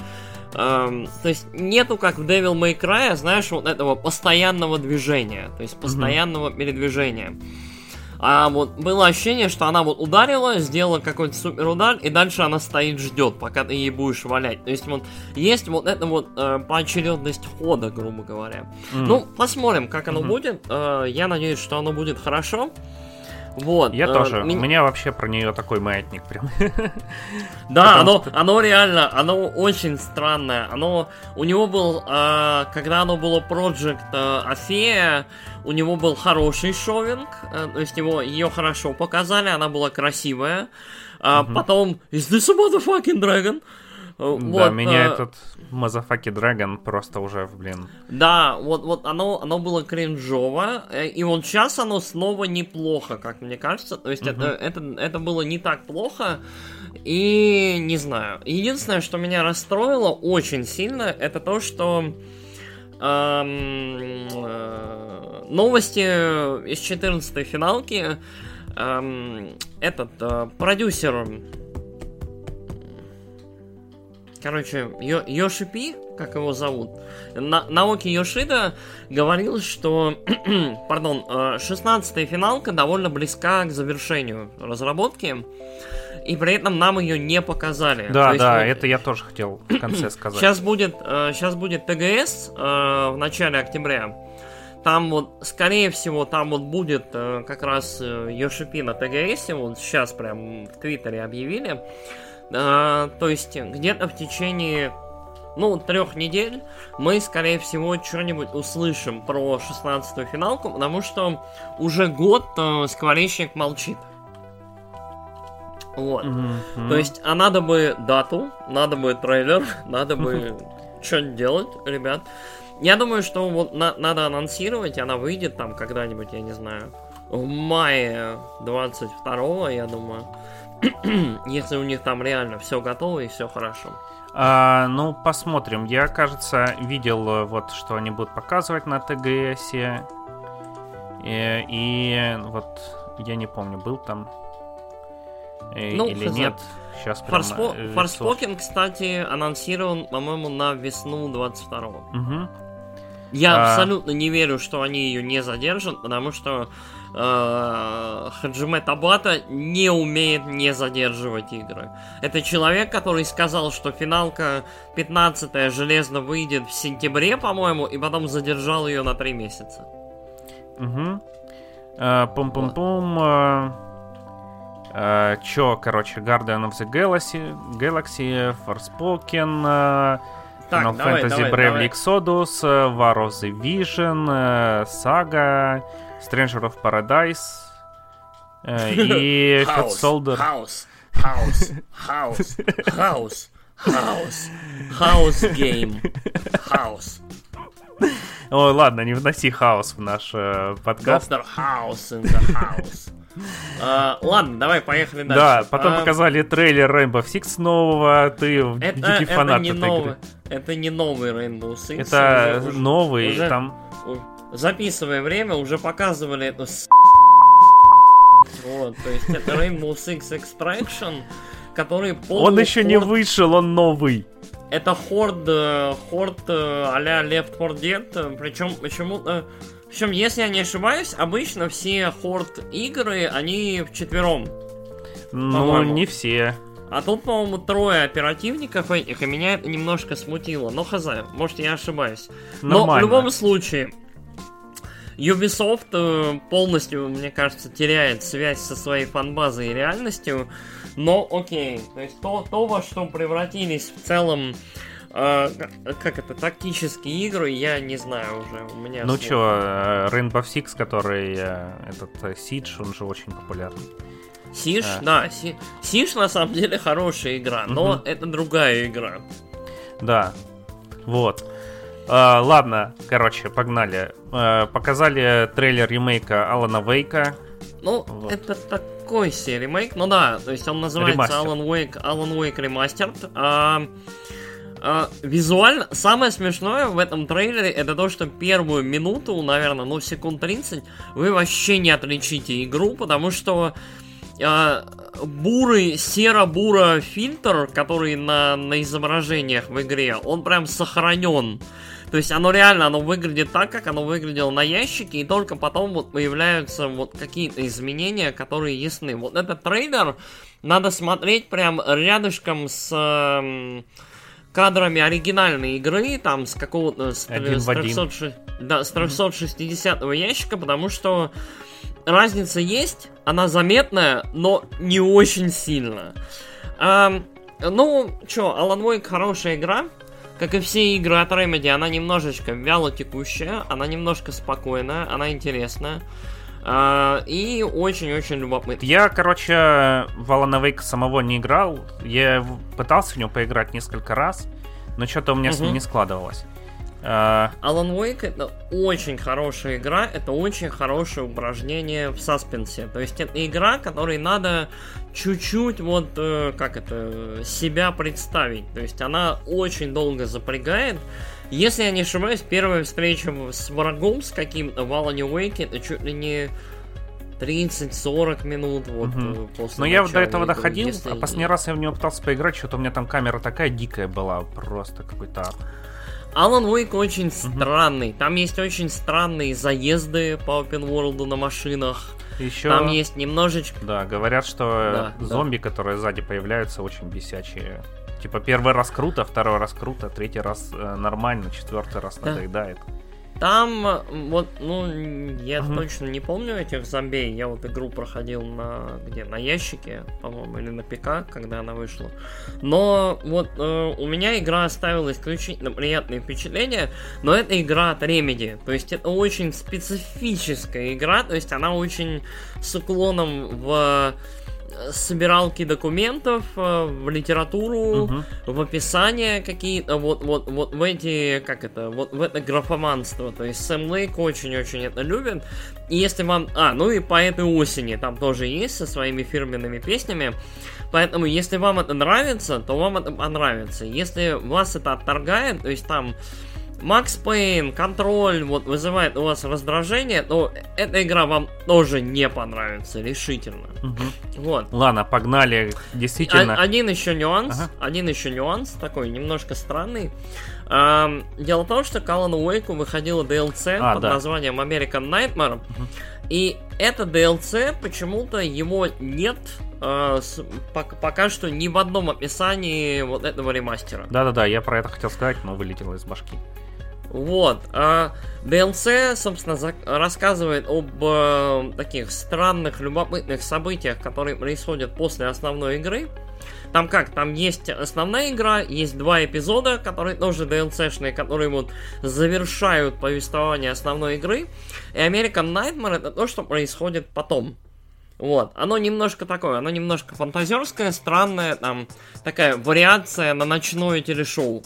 эм, то есть нету, как в Devil May Cry, знаешь, вот этого постоянного движения. То есть постоянного передвижения. А вот было ощущение, что она вот ударила, сделала какой-то супер удар, и дальше она стоит, ждет, пока ты ей будешь валять. То есть вот есть вот эта вот э, поочередность хода, грубо говоря. М. Ну, посмотрим, как оно Мгм. будет. Э, Я надеюсь, что оно будет хорошо. Вот. Я э, тоже. ми- У меня вообще про нее такой маятник прям. Да, оно, что- оно реально, оно очень странное. Оно, у него был, э, когда оно было Project э, Афея, у него был хороший шовинг, э, то есть его, ее хорошо показали, она была красивая. А Потом, is this a motherfucking dragon? Э, Да, вот, меня э, этот Мазафаки Драгон просто уже, блин. Да, вот, вот оно, оно было кринжово, э, и вот сейчас оно снова неплохо, как мне кажется. То есть это, это, это было не так плохо, и не знаю. Единственное, что меня расстроило очень сильно, это то, что эм, э, новости из 14 финалки эм, этот э, продюсер Короче, Йо- Йошипи, как его зовут, На- Наоки Йошида говорил, что, пардон, э, 16-я финалка довольно близка к завершению разработки, и при этом нам ее не показали. То Да, есть да, вот это я тоже хотел в конце сказать. Сейчас будет, сейчас будет ТГС э, в начале октября. Там вот, скорее всего, там вот будет э, как раз э, Йошипи на ТГС, вот сейчас прям в Твиттере объявили. Э, то есть где-то в течение, ну, трех недель мы, скорее всего, что-нибудь услышим про 16-ю финалку, потому что уже год э, скворечник молчит. Вот. Мгм. То есть, а надо бы дату, надо бы трейлер, надо бы что-нибудь делать, ребят. Я думаю, что вот на- надо анонсировать, она выйдет там когда-нибудь, я не знаю, в мае 22 я думаю. Если у них там реально все готово и все хорошо. А, ну, посмотрим. Я, кажется, видел э, вот, что они будут показывать на ТГС. И, и вот, я не помню, был там э, Ну, или хз. нет. Сейчас Форспо- э. Форспокен, кстати, анонсирован, по-моему, на весну 22 Мгм. Я А. абсолютно не верю, что они ее не задержат, потому что э, Хаджиме Табата не умеет не задерживать игры. Это человек, который сказал, что финалка 15 железно выйдет в сентябре, по-моему, и потом задержал ее на 3 месяца. Мгм. Э, Пум-пум-пум. э, э, Чё, короче, Guardian of the Galaxy, Galaxy Forspoken, Так, Final давай, Fantasy давай, Bravely давай. Exodus, War of the Vision, Saga, Stranger of Paradise э, и Хаус, Soldier. хаус, хаус, хаус, хаус, хаус, хаус гейм, хаус. Ой, ладно, не вноси хаос в наш э, подкаст. Доктор Хаус in the house. А, ладно, давай, поехали дальше. Да, потом А, показали трейлер Rainbow Six нового, ты Это, дикий это фанат не этой новый, игры. это не новый Rainbow Six. Это уже- уже- новый, уже- там... у- Записывая время, уже показывали эту с... Вот, то есть это Rainbow Six Extraction, который полу- Он еще не хорд- вышел, он новый. Это хорд, э, хорд э, а-ля Left 4 Dead, причем почему-то... Причем, если я не ошибаюсь, обычно все хорд игры, они вчетвером. Ну, По-моему. не все. А тут, по-моему, трое оперативников этих, и меня это немножко смутило. Но хз, может я ошибаюсь. Но в Нормально. любом случае, Ubisoft э, полностью, мне кажется, теряет связь со своей фанбазой и реальностью. Но окей, то есть то, то во что превратились в целом э, как это, тактические игры, я не знаю уже. У меня Ну чё, э, Rainbow Six, который э, этот Siege, он же очень популярный. Сиш, А. да, Си- Сиш на самом деле хорошая игра, но Мгм. это другая игра. Да. Вот. А, ладно, короче, погнали. Э, показали трейлер ремейка Алана Вейка. Ну, Вот. это такой себе ремейк, ну да, то есть он называется Ремастер. Alan Wake, Alan Wake Remastered. А, а, визуально, самое смешное в этом трейлере, это то, что первую минуту, наверное, ну, секунд 30, вы вообще не отличите игру, потому что а, бурый, серо-буро фильтр, который на, на изображениях в игре, он прям сохранен. То есть оно реально, оно выглядит так, как оно выглядело на ящике, и только потом вот появляются вот какие-то изменения, которые ясны. Вот этот трейлер надо смотреть прям рядышком с эм, кадрами оригинальной игры, там с какого-то... С, с в один. 306 да, с 360 ящика, потому что разница есть, она заметная, но не очень сильно. А, ну, чё, Alan Wake хорошая игра, как и все игры от Remedy, она немножечко вяло текущая, она немножко спокойная, она интересная. Uh, и очень-очень любопытно. Я, короче, в Alan Wake самого не играл. Я пытался в него поиграть несколько раз, но что-то у меня uh-huh. с ним не складывалось. Uh... Alan Wake это очень хорошая игра, это очень хорошее упражнение в саспенсе. То есть это игра, которой надо чуть-чуть вот, э, как это, себя представить. То есть она очень долго запрягает. Если я не ошибаюсь, первая встреча с врагом с каким-то в Alan Wake это чуть ли не 30-40 минут вот угу. после Но я вот до этого игры, доходил, если... а последний раз я в него пытался поиграть, что-то у меня там камера такая дикая была, просто какой-то Alan Wake очень странный. Там есть очень странные заезды по open world на машинах. Еще... Там есть немножечко... Да, говорят, что да, зомби, да. которые сзади появляются, очень бесячие. Типа первый раз круто, второй раз круто, третий раз э, нормально, четвертый раз да. надоедает. Там, вот, ну, я угу. точно не помню этих зомбей. Я вот игру проходил на где? На ящике, по-моему, или на ПК, когда она вышла. Но вот э, у меня игра оставила исключительно приятные впечатления, но это игра от Remedy. То есть это очень специфическая игра, то есть она очень с уклоном в собиралки документов э, в литературу, угу. в описание какие-то, вот, вот, вот в эти, как это, вот в это графоманство. То есть Сэм Лейк очень-очень это любит. И если вам... А, ну и по этой осени там тоже есть со своими фирменными песнями. Поэтому, если вам это нравится, то вам это понравится. Если вас это отторгает, то есть там Макс Пейн, контроль, вот вызывает у вас раздражение, то эта игра вам тоже не понравится, решительно. Угу. Вот. Ладно, погнали. Действительно. А, один еще нюанс, ага. один еще нюанс, такой немножко странный. А, дело в том, что Alan Wake выходила DLC а, под да. названием American Nightmare, угу. и это DLC почему-то его нет Uh, с, пока, пока что ни в одном описании вот этого ремастера. Да-да-да, я про это хотел сказать, но вылетело из башки. Вот. А DLC, собственно, рассказывает об э, таких странных, любопытных событиях, которые происходят после основной игры. Там как? Там есть основная игра, есть два эпизода, которые тоже DLC-шные, которые вот завершают повествование основной игры. И American Nightmare это то, что происходит потом. Вот, оно немножко такое, оно немножко фантазерское, странное, там, такая вариация на ночное телешоу.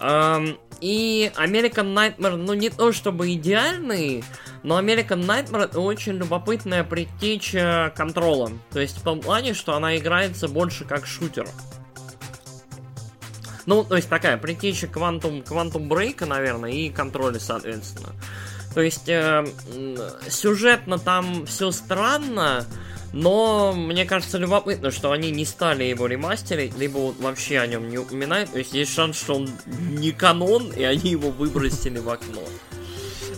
И American Nightmare, ну не то чтобы идеальный, но American Nightmare это очень любопытная предтеча контрола. То есть в том плане, что она играется больше как шутер. Ну, то есть такая предтеча Quantum, Quantum Break, наверное, и контроля, соответственно. То есть э, сюжетно там все странно, но мне кажется любопытно, что они не стали его ремастерить, либо вот вообще о нем не упоминают. То есть есть шанс, что он не канон, и они его выбросили в окно.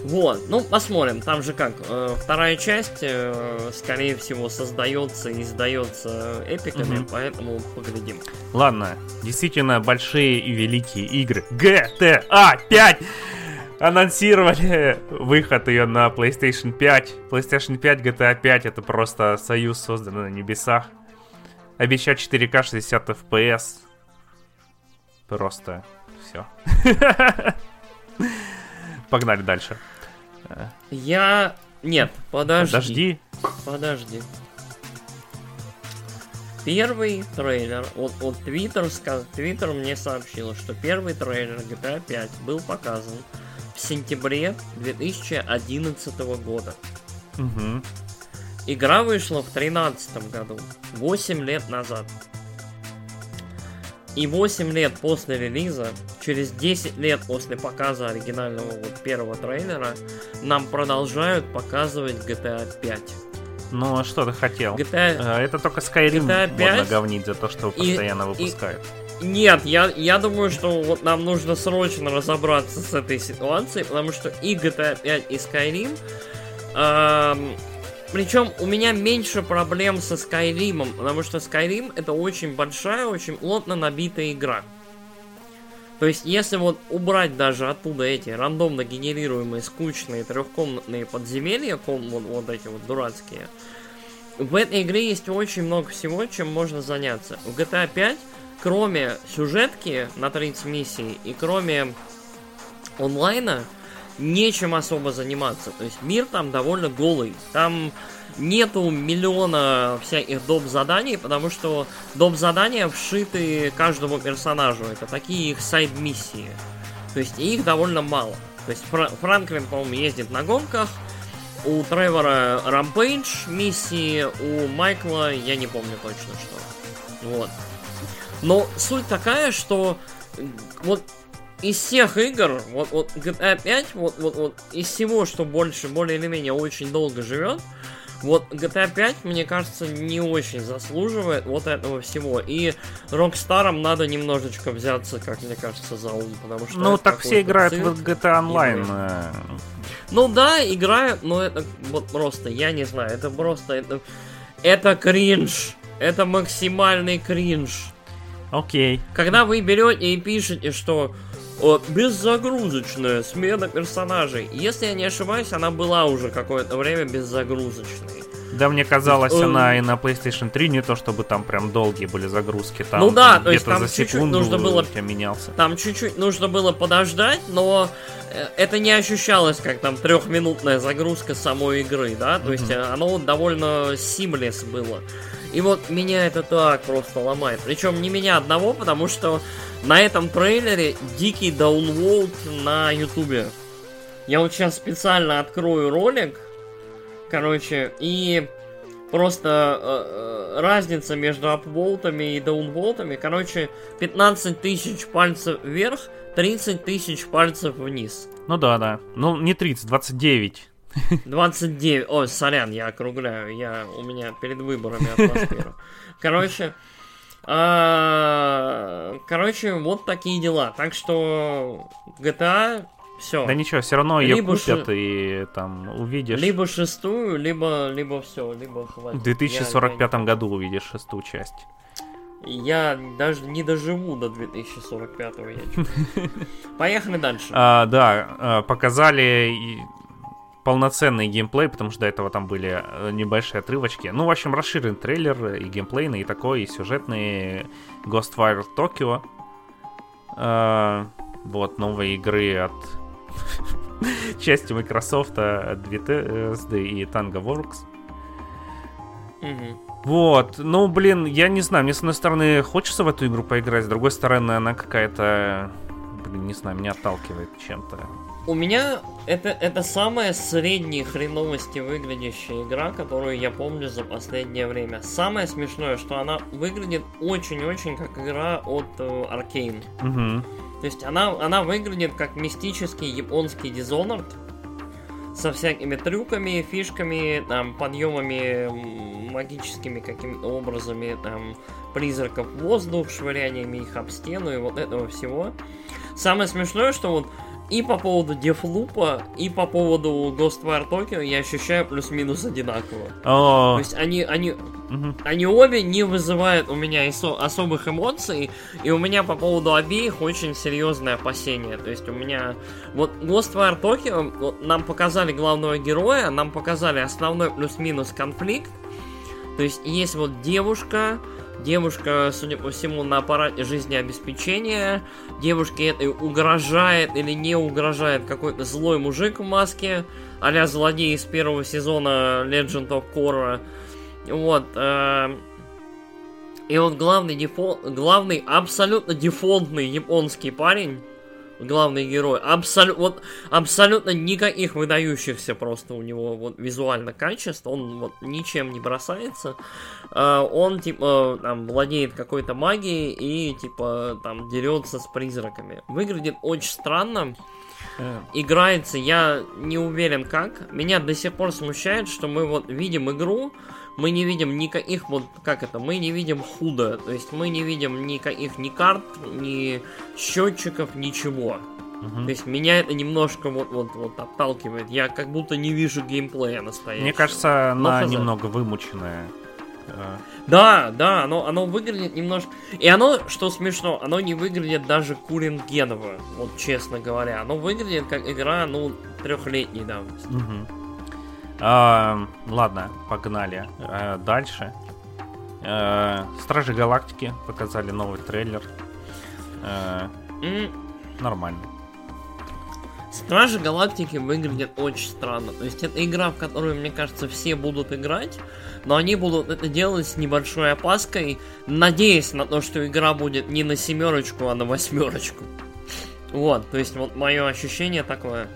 Вот, ну посмотрим, там же как, э, вторая часть, э, скорее всего, создается и издается эпиками, угу. поэтому поглядим. Ладно, действительно большие и великие игры. GTA 5! Анонсировали выход ее на PlayStation 5. PlayStation 5, GTA 5 это просто союз, созданный на небесах. Обещать 4К 60 FPS. Просто все. Погнали дальше. Я... Нет, подожди. Подожди. Подожди. Первый трейлер, вот, вот Twitter. Twitter мне сообщил, что первый трейлер GTA 5 был показан в сентябре 2011 года. Угу. Игра вышла в 2013 году, 8 лет назад. И 8 лет после релиза, через 10 лет после показа оригинального вот первого трейлера, нам продолжают показывать GTA 5. Ну, а что ты хотел? GTA... Э, это только Skyrim GTA 5 можно говнить за то, что постоянно и, выпускают. И, нет, я, я думаю, что вот нам нужно срочно разобраться с этой ситуацией, потому что и GTA 5, и Skyrim... Эм, причем у меня меньше проблем со Skyrim, потому что Skyrim это очень большая, очень плотно набитая игра. То есть, если вот убрать даже оттуда эти рандомно генерируемые, скучные трехкомнатные подземелья, ком, вот, вот эти вот дурацкие, в этой игре есть очень много всего, чем можно заняться. В GTA 5, кроме сюжетки на 30 миссий и кроме онлайна, нечем особо заниматься. То есть мир там довольно голый. Там нету миллиона всяких доп. заданий, потому что доп. задания вшиты каждому персонажу. Это такие их сайд-миссии. То есть их довольно мало. То есть Фра- Франклин, по-моему, ездит на гонках, у Тревора Рампейдж миссии, у Майкла я не помню точно что. Вот. Но суть такая, что вот из всех игр, вот, вот GTA 5, вот, вот, вот из всего, что больше, более или менее очень долго живет, вот GTA 5, мне кажется, не очень заслуживает вот этого всего. И Rockstar надо немножечко взяться, как мне кажется, за ум, потому что... Ну, так все играют в GTA Online. Э. Ну да, играют, но это вот просто, я не знаю, это просто, это, это кринж. Это максимальный кринж. Окей. Когда вы берете и пишете, что беззагрузочная смена персонажей. Если я не ошибаюсь, она была уже какое-то время беззагрузочной. Да, мне казалось, она и на PlayStation 3 не то, чтобы там прям долгие были загрузки. Там ну да, то есть там чуть-чуть нужно было... менялся. Там чуть-чуть нужно было подождать, но э, это не ощущалось как там трехминутная загрузка самой игры, да? То mm-hmm. есть э, оно довольно симлес было. И вот меня это так просто ломает. Причем не меня одного, потому что на этом трейлере дикий даунволд на ютубе. Я вот сейчас специально открою ролик, короче, и просто э, э разница между апволтами и даунволтами, короче, 15 тысяч пальцев вверх, 30 тысяч пальцев вниз. Ну да, да. Ну не 30, 29. 29. Ой, сорян, я округляю. Я, у меня перед выборами атмосфера. Короче, а, короче, вот такие дела. Так что GTA все. Да ничего, все равно ее либо купят ш... и там увидишь. Либо шестую, либо, либо все, либо хватит. В 2045 я, я... году увидишь шестую часть. Я даже не доживу до 2045 я Поехали дальше. А, да, а, показали полноценный геймплей, потому что до этого там были э, небольшие отрывочки. Ну, в общем, расширен трейлер и геймплейный, и такой, и сюжетный Ghostwire Tokyo. Э, вот, новые игры от части Microsoft, Bethesda и Tango Works. Вот, ну, блин, я не знаю, мне с одной стороны хочется в эту игру поиграть, с другой стороны она какая-то, блин, не знаю, меня отталкивает чем-то у меня это, это самая средней хреновости выглядящая игра, которую я помню за последнее время. Самое смешное, что она выглядит очень-очень как игра от э, Arkane. Угу. То есть она, она выглядит как мистический японский Dishonored со всякими трюками, фишками, там, подъемами магическими какими-то образами, там, призраков в воздух, швыряниями их об стену и вот этого всего. Самое смешное, что вот и по поводу Дефлупа, и по поводу Ghostwire Tokyo я ощущаю плюс-минус одинаково. Oh. То есть они, они, uh-huh. они обе не вызывают у меня особых эмоций, и у меня по поводу обеих очень серьезное опасение. То есть у меня вот Ghostwire Tokyo вот, нам показали главного героя, нам показали основной плюс-минус конфликт. То есть есть вот девушка, Девушка, судя по всему, на аппарате жизнеобеспечения. Девушке это угрожает или не угрожает какой-то злой мужик в маске, а злодей из первого сезона Legend of Korra. Вот. Э, и вот главный, дефол... главный абсолютно дефолтный японский парень, главный герой. Абсолют, вот, абсолютно никаких выдающихся просто у него вот визуально качеств. Он вот ничем не бросается. Uh, он типа там владеет какой-то магией и типа там дерется с призраками. Выглядит очень странно. Играется, я не уверен как. Меня до сих пор смущает, что мы вот видим игру, мы не видим никаких, вот как это, мы не видим худо, то есть мы не видим никаких ни карт, ни счетчиков, ничего. Угу. То есть меня это немножко вот, вот, вот отталкивает. Я как будто не вижу геймплея настоящего. Мне кажется, она Но немного вымученная. Э, Да, да, оно, оно выглядит немножко... И оно, что смешно, оно не выглядит даже курингеново, вот честно говоря. Оно выглядит как игра, ну, трехлетней давности. мгм. А, ладно, погнали Э, дальше. Э, Стражи Галактики показали новый трейлер. М, Нормально. Стражи Галактики выглядят очень странно. То есть это игра, в которую, мне кажется, все будут играть, но они будут это делать с небольшой опаской, надеясь на то, что игра будет не на семерочку, а на восьмерочку. Вот, то есть вот мое ощущение такое.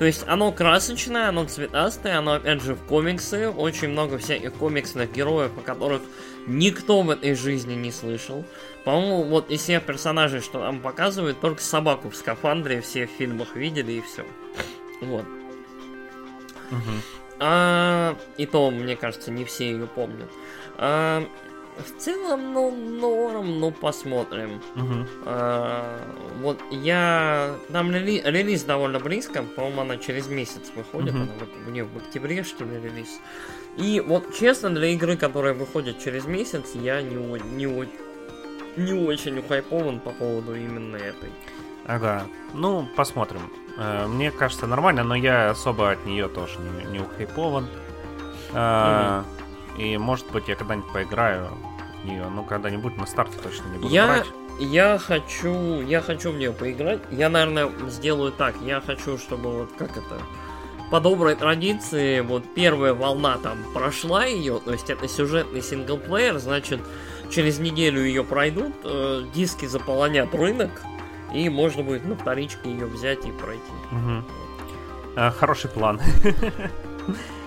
То есть оно красочное, оно цветастое, оно опять же в комиксы, очень много всяких комиксных героев, о которых никто в этой жизни не слышал. По-моему, вот из всех персонажей, что нам показывают, только собаку в скафандре все в фильмах видели и все. Вот. Мгм. А, и то, мне кажется, не все ее помнят. А, в целом, ну, норм, ну, посмотрим. Мгм. А, вот я... Там рели- релиз довольно близко, по-моему, она через месяц выходит, Мгм. она у нее в октябре, что ли, релиз. И вот, честно, для игры, которая выходит через месяц, я не, не, не очень ухайпован по поводу именно этой. Ага. Ну, посмотрим. Э, Мне кажется, нормально, но я особо от нее тоже не, не ухайпован. Э, И, может быть, я когда-нибудь поиграю в нее. Ну, когда-нибудь на старте точно не буду Я, брать. я хочу, я хочу в нее поиграть. Я, наверное, сделаю так. Я хочу, чтобы вот как это, по доброй традиции, вот первая волна там прошла ее, то есть это сюжетный синглплеер, значит, через неделю ее пройдут, э, диски заполонят рынок, и можно будет на вторичке ее взять и пройти. Э, Хороший план.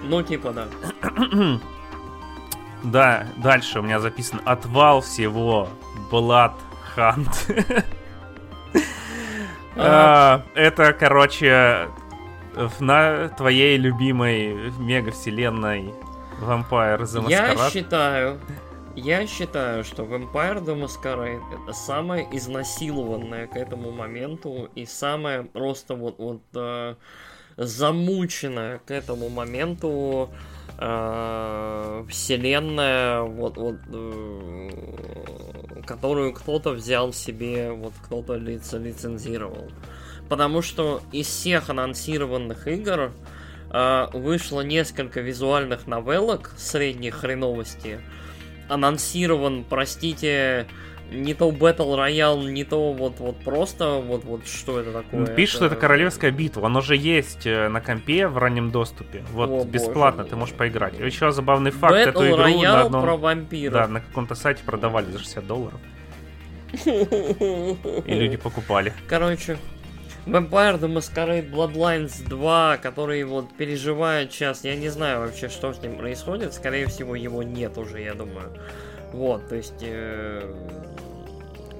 Ну, типа, да. Да, дальше у меня записан отвал всего Blood Hunt. А, Это, короче, на твоей любимой мега-вселенной Vampire the Я Masquerade. считаю, я считаю, что Vampire the Masquerade это самое изнасилованное к этому моменту и самое просто вот, вот э, замученное к этому моменту э, вселенная, вот, вот, э, которую кто-то взял себе, вот кто-то лице лицензировал. Потому что из всех анонсированных игр э, вышло несколько визуальных новеллок средней хреновости. Анонсирован, простите, не то Battle Royale, не то вот, вот просто вот, вот что это такое. Ну, Пишут, что это королевская битва. Оно же есть э, на компе в раннем доступе. Вот О, бесплатно боже ты можешь поиграть. Еще забавный факт, Battle эту игру на Royale одном... про вампиров. Да, на каком-то сайте продавали за 60 долларов. И люди покупали. Короче, Vampire the Masquerade Bloodlines 2, который вот переживает сейчас, я не знаю вообще, что с ним происходит, скорее всего, его нет уже, я думаю. Вот, то есть, э,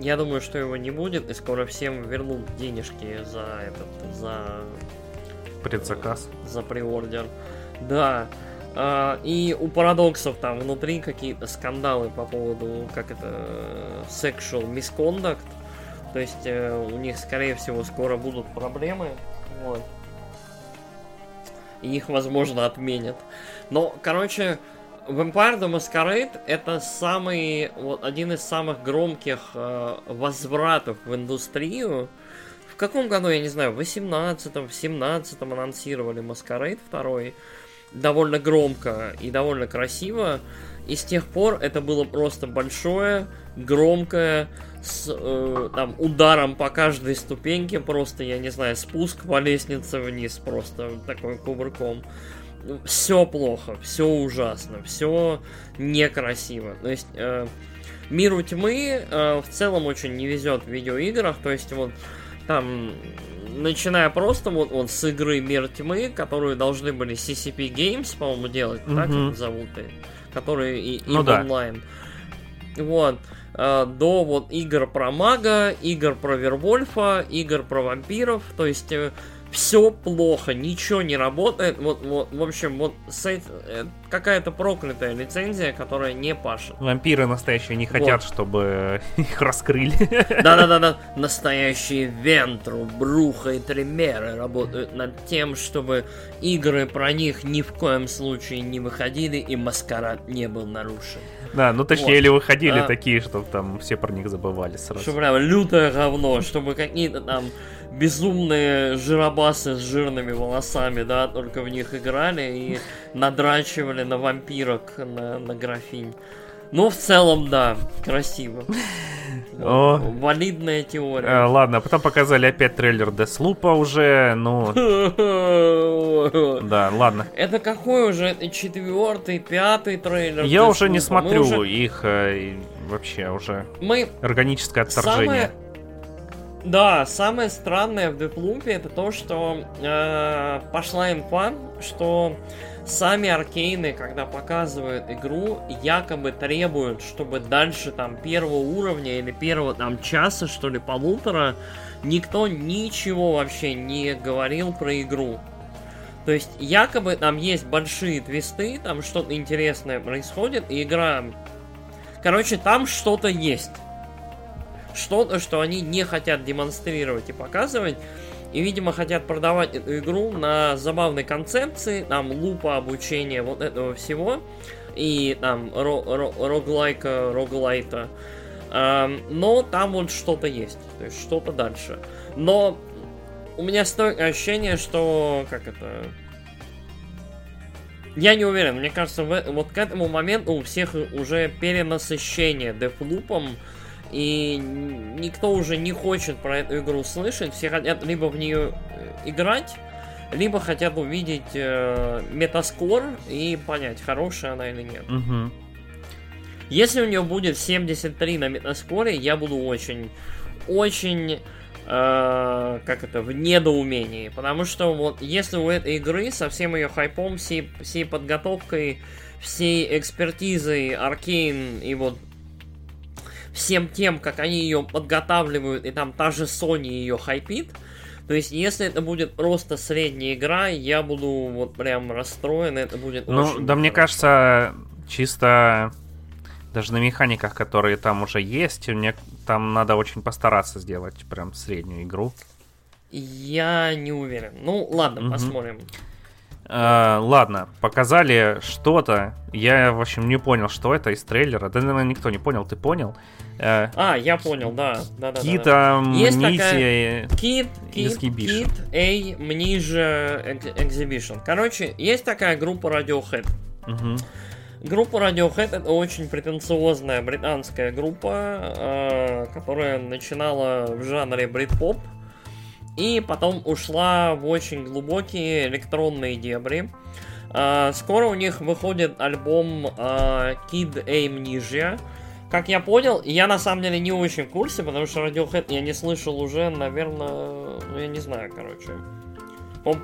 я думаю, что его не будет, и скоро всем вернут денежки за этот, за Предзаказ. за преордер. Да. А, и у парадоксов там внутри какие-то скандалы по поводу, как это, sexual misconduct. То есть э, у них, скорее всего, скоро будут проблемы. Вот. И их, возможно, отменят. Но, короче, Vampire the Masquerade это самый, вот один из самых громких э, возвратов в индустрию. В каком году, я не знаю, в 18-м, в 17-м анонсировали Masquerade второй довольно громко и довольно красиво. И с тех пор это было просто большое, громкое, с э, там ударом по каждой ступеньке, просто, я не знаю, спуск по лестнице вниз, просто такой кувырком. Все плохо, все ужасно, все некрасиво. То есть э, миру тьмы э, в целом очень не везет в видеоиграх, то есть вот там начиная просто вот, вот с игры Мир Тьмы, которую должны были CCP Games, по-моему, делать, так Мгм. их зовут, и, которые и, и Ну да. онлайн. Вот. э, до вот игр про мага, игр про Вервольфа, игр про вампиров. То есть э, все плохо, ничего не работает. Вот, вот, в общем, вот э, какая-то проклятая лицензия, которая не пашет. Вампиры настоящие не хотят, вот. чтобы их раскрыли. Да-да-да, настоящие Вентру, Бруха и Тримеры работают над тем, чтобы игры про них ни в коем случае не выходили и маскарад не был нарушен. Да, ну точнее, вот. или выходили а, такие, чтобы там все про них забывали сразу. Что прям лютое говно, чтобы какие-то там безумные жиробасы с жирными волосами, да, только в них играли и надрачивали на вампирок, на, на графинь. Ну, в целом, да, красиво. О. Валидная теория. Э, ладно, потом показали опять трейлер Деслупа уже, ну... да, ладно. Это какой уже? Четвертый, пятый трейлер Я уже не смотрю уже... их э, вообще уже. Мы... Органическое отторжение. Самое да, самое странное в Деплупе это то, что э, пошла инфа, что сами аркейны, когда показывают игру, якобы требуют, чтобы дальше там первого уровня или первого там часа, что ли, полутора, никто ничего вообще не говорил про игру. То есть якобы там есть большие твисты, там что-то интересное происходит, и игра... Короче, там что-то есть что-то, что они не хотят демонстрировать и показывать. И, видимо, хотят продавать эту игру на забавной концепции, там лупа обучения вот этого всего. И там ро ро роглайка, роглайта. Эм, но там вот что-то есть. То есть что-то дальше. Но у меня стойкое ощущение, что... Как это... Я не уверен. Мне кажется, в, вот к этому моменту у всех уже перенасыщение дефлупом. И никто уже не хочет про эту игру слышать. Все хотят либо в нее э, играть, либо хотят увидеть э, метаскор и понять, хорошая она или нет. Угу. Если у нее будет 73 на метаскоре, я буду очень, очень, э, как это, в недоумении. Потому что вот если у этой игры со всем ее хайпом, всей, всей подготовкой, всей экспертизой Аркейн и вот всем тем, как они ее подготавливают, и там та же Sony ее хайпит, то есть, если это будет просто средняя игра, я буду вот прям расстроен, это будет Ну, очень да, мне кажется, чисто даже на механиках, которые там уже есть, мне там надо очень постараться сделать прям среднюю игру. Я не уверен. Ну, ладно, угу. посмотрим. Uh, ладно, показали что-то. Я, в общем, не понял, что это из трейлера. Да, наверное, никто не понял. Ты понял? Uh, а, я понял, да. да, да Кита, да, да. Есть Мнити, такая... Кит, Кит, Кит, A, Мнижа, Exhibition. Короче, есть такая группа Radiohead. Uh-huh. Группа Radiohead это очень претенциозная британская группа, э, которая начинала в жанре брит-поп. И потом ушла в очень глубокие электронные дебри. Uh, скоро у них выходит альбом uh, Kid Amnesia. Как я понял, я на самом деле не очень в курсе, потому что Radiohead я не слышал уже, наверное, ну я не знаю, короче.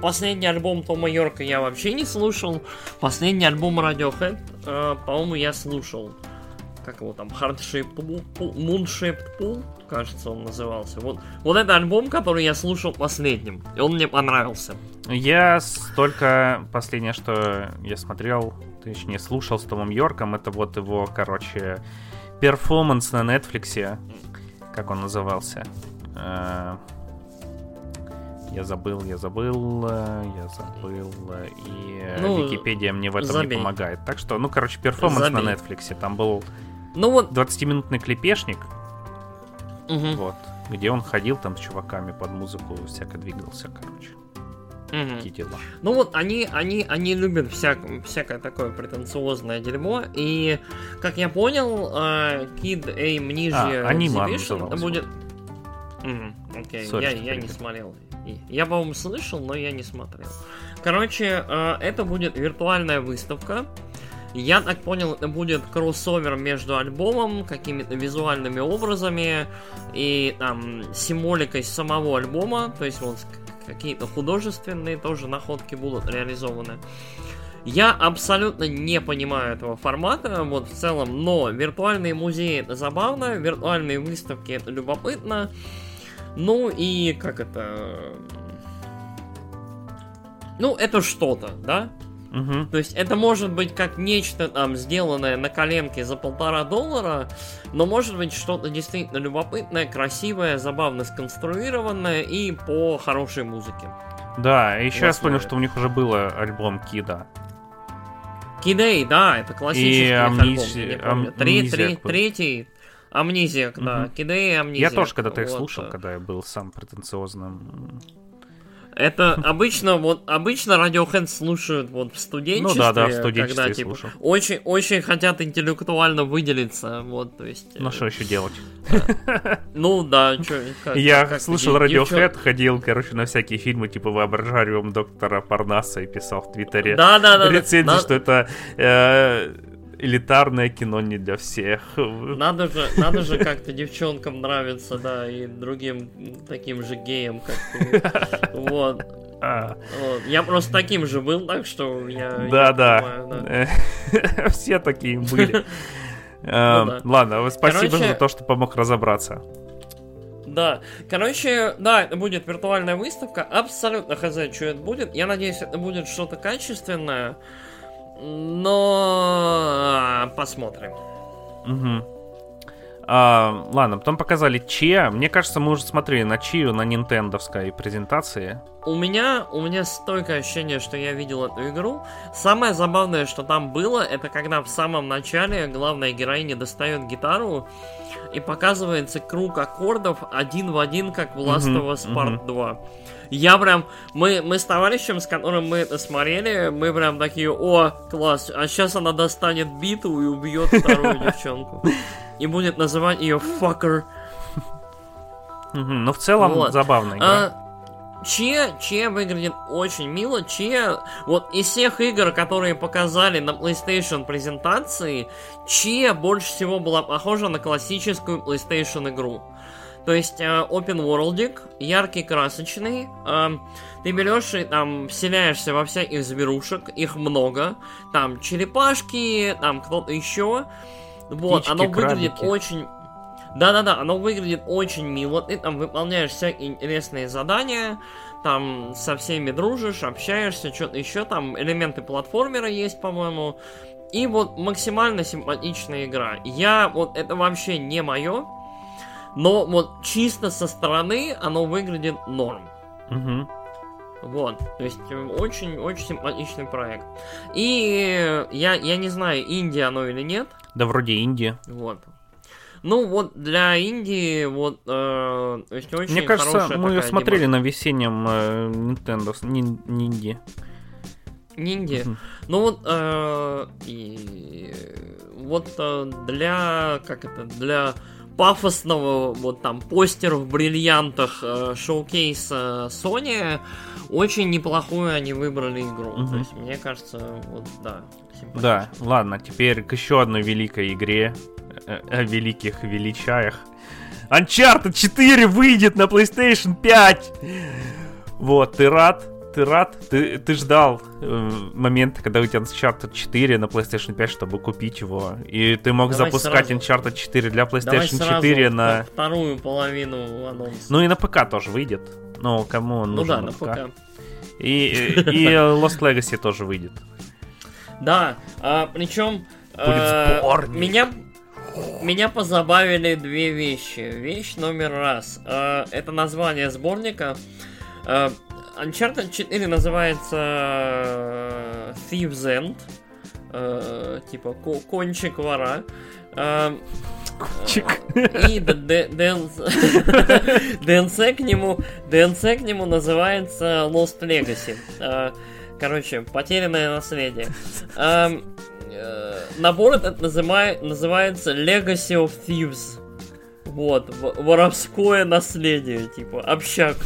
Последний альбом Тома Йорка я вообще не слушал. Последний альбом Radiohead, uh, по-моему, я слушал. Как его там? Hardshaped Pool? Moonshaped Pool? Кажется, он назывался. Вот, вот это альбом, который я слушал последним, и он мне понравился. Я только последнее, что я смотрел, точнее слушал с Томом Йорком, это вот его, короче, перформанс на Netflix, как он назывался. Э, я забыл, я забыл, я забыл, и ну, Википедия мне в этом забей. не помогает. Так что, ну, короче, перформанс забей. на Netflix, там был ну вот 20-минутный клепешник, Угу. Вот. Где он ходил там с чуваками под музыку, всяко двигался, короче. Угу. Такие дела. Ну вот они, они, они любят всяк, всякое такое претенциозное дерьмо. И, как я понял, uh, Kid Aim ниже а, это будет. Угу, окей, Sorry, я, я не смотрел. Я, по-моему, слышал, но я не смотрел. Короче, uh, это будет виртуальная выставка. Я так понял, это будет кроссовер между альбомом, какими-то визуальными образами и там символикой самого альбома, то есть вот какие-то художественные тоже находки будут реализованы. Я абсолютно не понимаю этого формата, вот в целом, но виртуальные музеи это забавно, виртуальные выставки это любопытно. Ну и как это... Ну, это что-то, да? Угу. То есть это может быть как нечто там сделанное на коленке за полтора доллара, но может быть что-то действительно любопытное, красивое, забавно сконструированное и по хорошей музыке. Да, и еще я вспомнил, что у них уже был альбом Кида. Кидей, да, это классический И Амнизи- альбом, я не помню. Три- три-. Третий, Амнезиак, да, Мгм. Кидей и Амнезиак. Я тоже когда-то их вот. слушал, когда я был сам претенциозным. Это обычно, вот, обычно Radiohead слушают вот в студенчестве, Ну да, да, в студенчестве когда, типа, слушал. очень, очень хотят интеллектуально выделиться, вот, то есть... Ну э, что еще делать? Ну да, как- Я слушал Radiohead, ходил, короче, на всякие фильмы, типа «Воображариум доктора Парнаса» и писал в Твиттере Да, да, да. рецензии, что это э, элитарное кино не для всех. Надо же, надо же как-то девчонкам нравиться, да, и другим таким же геям, как ты. Вот. А, вот. Я просто таким же был, так что я... я Да, да. понимаю, да. Все такие были. Э, да. Ладно, спасибо за то, что помог разобраться. Да, короче, да, это будет виртуальная выставка, абсолютно хз, что это будет. Я надеюсь, это будет что-то качественное, но а, посмотрим. Мгм. А, ладно, потом показали Че. Мне кажется, мы уже смотрели на Чию на нинтендовской презентации. У меня, у меня стойкое ощущение, что я видел эту игру. Самое забавное, что там было, это когда в самом начале главная героиня достает гитару и показывается круг аккордов один в один, как в Last of Us Part 2. Я прям, мы, мы с товарищем, с которым мы это смотрели, мы прям такие, о, класс, а сейчас она достанет биту и убьет вторую девчонку. И будет называть ее fucker. Мгм, Но в целом Вот. забавная игра. А, Че, Че выглядит очень мило. Че, вот из всех игр, которые показали на PlayStation презентации, Че больше всего была похожа на классическую PlayStation игру. То есть э, open worldик, яркий, красочный. э, ты берешь и там вселяешься во всяких зверушек, их много. Там черепашки, там кто-то еще. Вот, Птички, оно выглядит крабики. очень... Да-да-да, оно выглядит очень мило. Ты там выполняешь всякие интересные задания, там со всеми дружишь, общаешься, что-то еще, там элементы платформера есть, по-моему. И вот максимально симпатичная игра. Я вот это вообще не мое, но вот чисто со стороны оно выглядит норм. Мгм. Вот, то есть очень-очень симпатичный проект. И я, я не знаю, Индия оно или нет, Да вроде Индия. вот. Ну вот для Индии вот, э, то есть очень Мне кажется, мы смотрели на весеннем э, Nintendo, нин- Нинди. Нинди. Ну вот, э, и, вот э, для, как это, для пафосного, вот там, постер в бриллиантах э, шоукейса Sony, очень неплохую они выбрали игру. Мгм. То есть, мне кажется, вот, да. Да, ладно, теперь к еще одной великой игре. э, О великих величаях. Uncharted 4 выйдет на PlayStation 5! Вот, ты рад? Ты рад? Ты, ты ждал э, момента, когда выйдет Uncharted 4 на PlayStation 5, чтобы купить его. И ты мог Давай запускать сразу. Uncharted 4 для Давай PlayStation сразу 4 во на... вторую половину анонса. Ну и на ПК тоже выйдет. Ну, кому он Ну нужен да, на на ПК? ПК. И, и, Lost Legacy тоже выйдет. Да, а, причем Будет сборник. меня меня позабавили две вещи. Вещь номер раз. А, это название сборника. Uncharted 4 называется э, Thieves End. Э, типа ко- кончик вора. А, Чик. и д- д- DLC DLC к нему DLC к нему называется Lost Legacy. А, Короче, потерянное наследие. Э, Набор этот называется Legacy of Thieves. Вот, воровское наследие, типа, общак.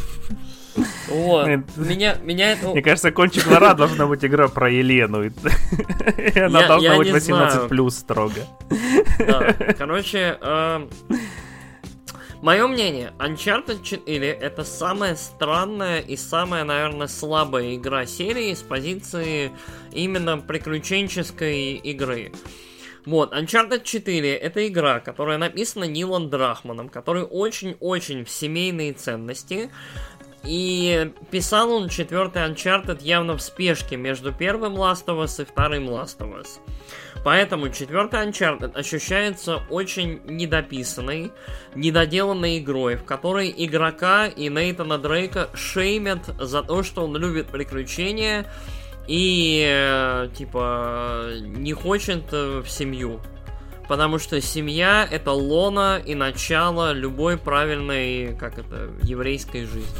Вот. Меня, меня это... Мне кажется, кончик вора должна быть игра про Елену. И она Я- должна я быть не 18 знаю. плюс строго. Да. Короче, эм, Мое мнение, Uncharted 4 это самая странная и самая, наверное, слабая игра серии с позиции именно приключенческой игры. Вот, Uncharted 4 это игра, которая написана Нилом Драхманом, который очень-очень в семейные ценности. И писал он четвертый Uncharted явно в спешке между первым Last of Us и вторым Last of Us. Поэтому четвертый Uncharted ощущается очень недописанной, недоделанной игрой, в которой игрока и Нейтана Дрейка шеймят за то, что он любит приключения и, э, типа, не хочет э, в семью. Потому что семья это лона и начало любой правильной, как это, еврейской жизни.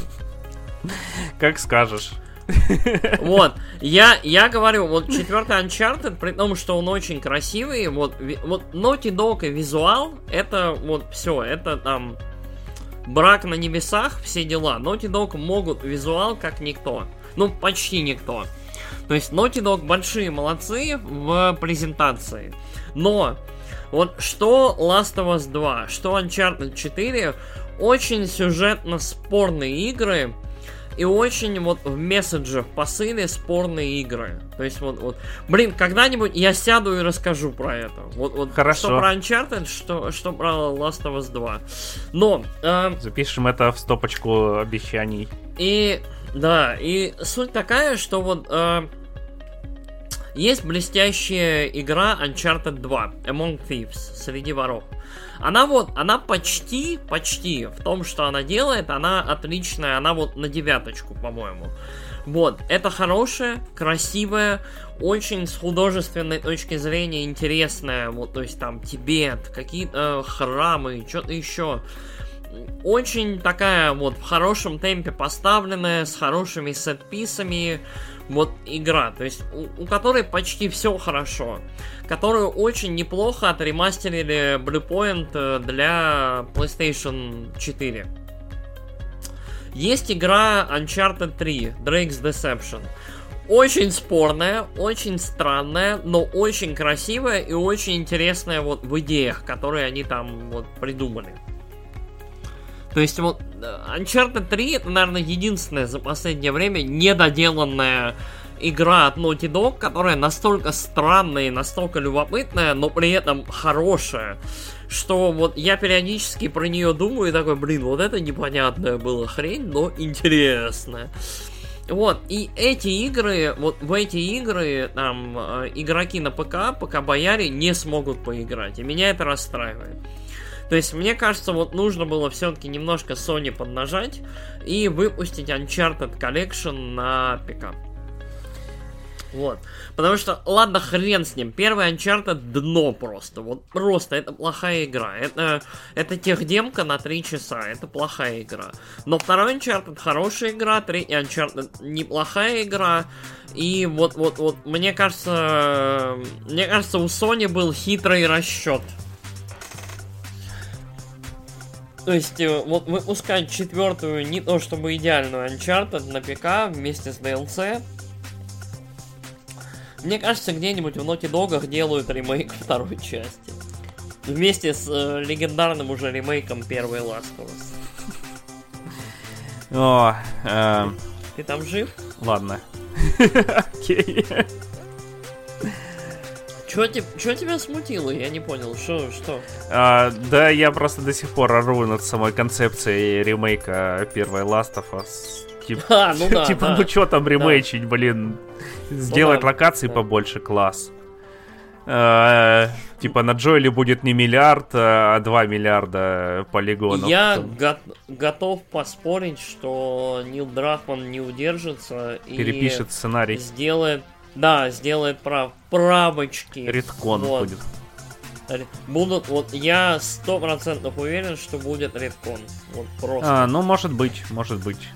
Как скажешь. Вот, я, я говорю, вот четвертый Uncharted, при том, что он очень красивый, вот, вот Naughty Dog и визуал, это вот все, это там брак на небесах, все дела. Naughty Dog могут визуал как никто. Ну, почти никто. То есть Naughty Dog большие молодцы в презентации. Но вот что Last of Us 2, что Uncharted 4, очень сюжетно спорные игры, и очень вот в месседжах, посыле спорные игры. То есть вот, вот, блин, когда-нибудь я сяду и расскажу про это. Вот, вот Хорошо. что про Uncharted, что, что про Last of Us 2. Но... Э, Запишем это в стопочку обещаний. И, да, и суть такая, что вот... Э, есть блестящая игра Uncharted 2, Among Thieves, среди воров. Она вот, она почти, почти в том, что она делает, она отличная, она вот на девяточку, по-моему. Вот, это хорошая, красивая, очень с художественной точки зрения интересная, вот, то есть там Тибет, какие-то э, храмы, что-то еще. Очень такая вот в хорошем темпе поставленная, с хорошими сетписами, вот игра, то есть у, у которой почти все хорошо, которую очень неплохо отремастерили Bluepoint э, для PlayStation 4. Есть игра Uncharted 3, Drake's Deception. Очень спорная, очень странная, но очень красивая и очень интересная вот в идеях, которые они там вот придумали. То есть вот э, Uncharted 3 это, наверное, единственная за последнее время недоделанная игра от Naughty Dog, которая настолько странная и настолько любопытная, но при этом хорошая, что вот я периодически про нее думаю и такой, блин, вот это непонятная была хрень, но интересная. Вот, и эти игры, вот в эти игры, там, э, игроки на ПК, пока бояре не смогут поиграть, и меня это расстраивает. То есть, мне кажется, вот нужно было все-таки немножко Sony поднажать и выпустить Uncharted Collection на ПК. Вот. Потому что, ладно, хрен с ним. Первый Uncharted дно просто. Вот просто. Это плохая игра. Это, это техдемка на 3 часа. Это плохая игра. Но второй Uncharted хорошая игра. Третий Uncharted неплохая игра. И вот, вот, вот, мне кажется, мне кажется, у Sony был хитрый расчет. То есть, э, вот выпускать четвертую, не то чтобы идеальную Uncharted на ПК вместе с DLC. Мне кажется, где-нибудь в Naughty Dog делают ремейк второй части. Вместе с э, легендарным уже ремейком первой Last of Us. О, э, Ты там жив? ладно. Окей. Чё, те- чё тебя смутило? Я не понял. Что, что? А, да, я просто до сих пор ору над самой концепцией ремейка первой Last of Us. Тип- А, ну да, типа, да. ну что там ремейчить, блин? Сделать да, локаций да. побольше, класс. А, Типа на Джоэле будет не миллиард, а 2 миллиарда полигонов. Я го- готов поспорить, что Нил Драхман не удержится и Перепишет сценарий. сделает, да, сделает прав, правочки. Редкон Вот. будет. Будут, вот я сто процентов уверен, что будет редкон. Вот просто. А, ну, может быть, может быть.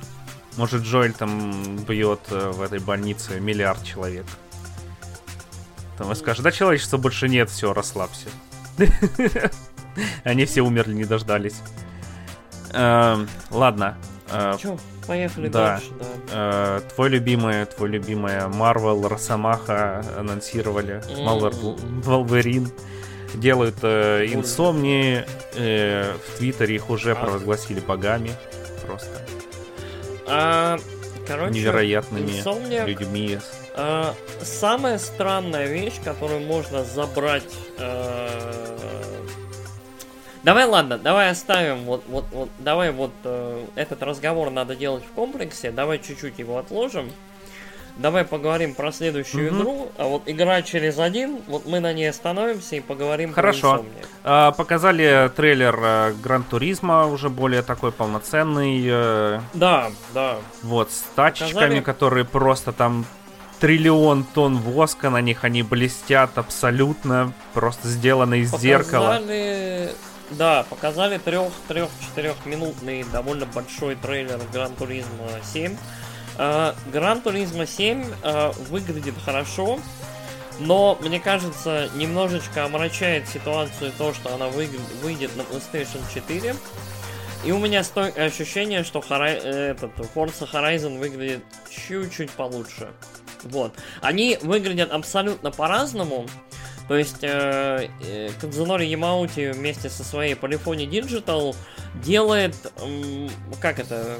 Может, Джоэль там бьет э, в этой больнице миллиард человек. Там и скажет, да человечества больше нет, все, расслабься. Они все умерли, не дождались. Эм, Ладно. э, Чё, поехали да. дальше, да. э, Твой любимый, твой любимая Марвел, Росомаха анонсировали. Волверин. делают э, инсомнии. Э, в Твиттере их уже а. провозгласили богами. Просто. А, короче, невероятными Insomniac, людьми. А, самая странная вещь, которую можно забрать. Давай, ладно, давай оставим вот, вот, вот, давай вот э, этот разговор надо делать в комплексе. Давай чуть-чуть его отложим. Давай поговорим про следующую mm-hmm. игру, а вот игра через один, вот мы на ней остановимся и поговорим Хорошо. про а, Показали трейлер а, Гран Туризма, уже более такой полноценный. А, да, да. Вот, с тачками, показали... которые просто там триллион тонн воска на них, они блестят абсолютно, просто сделаны из показали... зеркала. Да, показали трех-четырехминутный довольно большой трейлер Гран Туризма 7 Gran Turismo 7 выглядит хорошо, но, мне кажется, немножечко омрачает ситуацию то, что она вы, выйдет на PlayStation 4. И у меня стойкое ощущение, что Hori- этот, Forza Horizon выглядит чуть-чуть получше. Вот. Они выглядят абсолютно по-разному. То есть э, э, Кадзунори Ямаути вместе со своей Polyphony Digital делает, э, как это,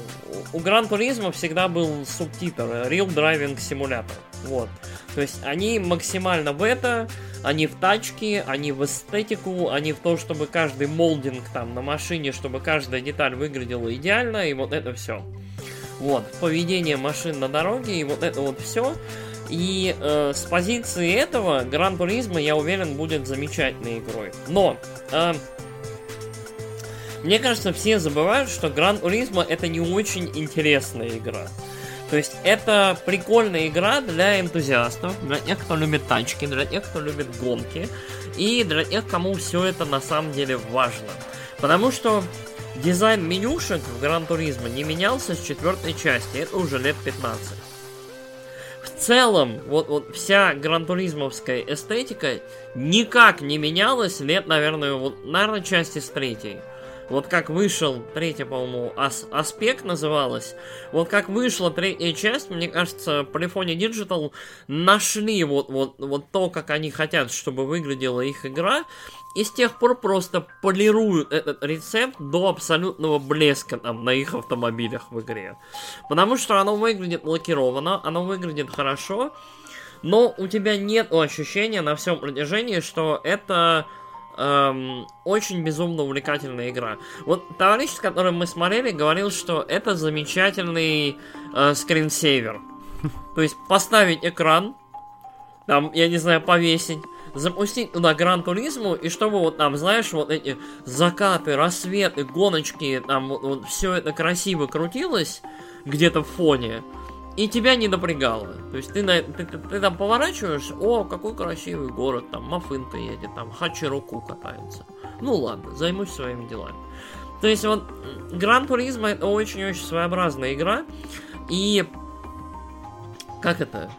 у Гран Туризма всегда был субтитр Real Driving Simulator. Вот. То есть они максимально в это, они в тачки, они в эстетику, они в то, чтобы каждый молдинг там на машине, чтобы каждая деталь выглядела идеально, и вот это все. Вот, поведение машин на дороге, и вот это вот все. И э, с позиции этого Гран Туризма, я уверен, будет замечательной игрой. Но э, мне кажется, все забывают, что Gran Turismo это не очень интересная игра. То есть это прикольная игра для энтузиастов, для тех, кто любит тачки, для тех, кто любит гонки, и для тех, кому все это на самом деле важно. Потому что дизайн менюшек в Gran Turismo не менялся с четвертой части, это уже лет 15 в целом, вот, вот вся гран-туризмовская эстетика никак не менялась лет, наверное, вот, наверное, части с третьей. Вот как вышел третья, по-моему, ас аспект называлась. Вот как вышла третья часть, мне кажется, Polyphony Digital нашли вот, вот, вот то, как они хотят, чтобы выглядела их игра. И с тех пор просто полируют этот рецепт до абсолютного блеска там на их автомобилях в игре. Потому что оно выглядит лакировано, оно выглядит хорошо, но у тебя нет ощущения на всем протяжении, что это эм, очень безумно увлекательная игра. Вот товарищ, с которым мы смотрели, говорил, что это замечательный э, скринсейвер. То есть поставить экран, там, я не знаю, повесить, запустить туда Гран Туризму, и чтобы вот там, знаешь, вот эти закаты, рассветы, гоночки, там вот, вот все это красиво крутилось где-то в фоне, и тебя не напрягало. То есть ты, на, ты, ты, ты там поворачиваешь, о, какой красивый город, там Мафынка едет, там Хачироку катается. Ну ладно, займусь своими делами. То есть вот Гран Туризма это очень-очень своеобразная игра, и как это?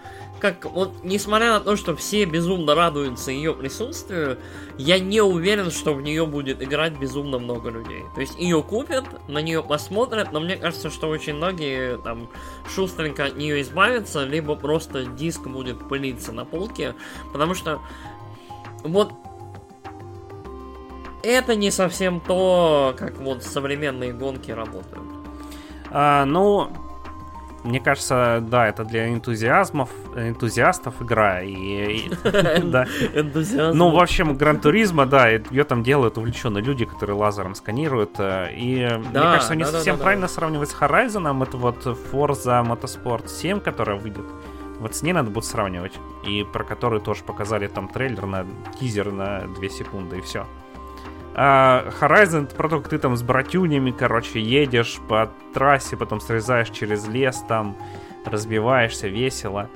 Как вот, несмотря на то, что все безумно радуются ее присутствию, я не уверен, что в нее будет играть безумно много людей. То есть ее купят, на нее посмотрят, но мне кажется, что очень многие там шустренько от нее избавятся, либо просто диск будет пылиться на полке, потому что вот это не совсем то, как вот современные гонки работают. А, ну, мне кажется, да, это для энтузиазмов, энтузиастов игра. И. Ну, в общем, Гран Туризма, да, ее там делают увлеченные люди, которые лазером сканируют. Э, и мне кажется, не совсем правильно сравнивать с Horizon. Это вот Forza Motorsport 7, которая выйдет. Вот с ней надо будет сравнивать. И про которую тоже показали там трейлер на тизер на 2 секунды, и все. А Horizon это про то, как ты там с братюнями, короче, едешь по трассе, потом срезаешь через лес, там разбиваешься весело,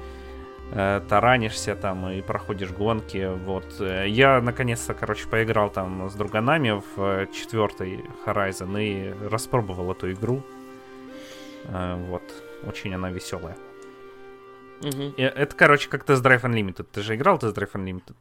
э, таранишься там и проходишь гонки. Вот. Я наконец-то, короче, поиграл там с друганами в э, четвертый Horizon и распробовал эту игру. Э, вот. Очень она веселая. Угу. Это, короче, как Test Drive Unlimited. Ты же играл Test Drive Unlimited?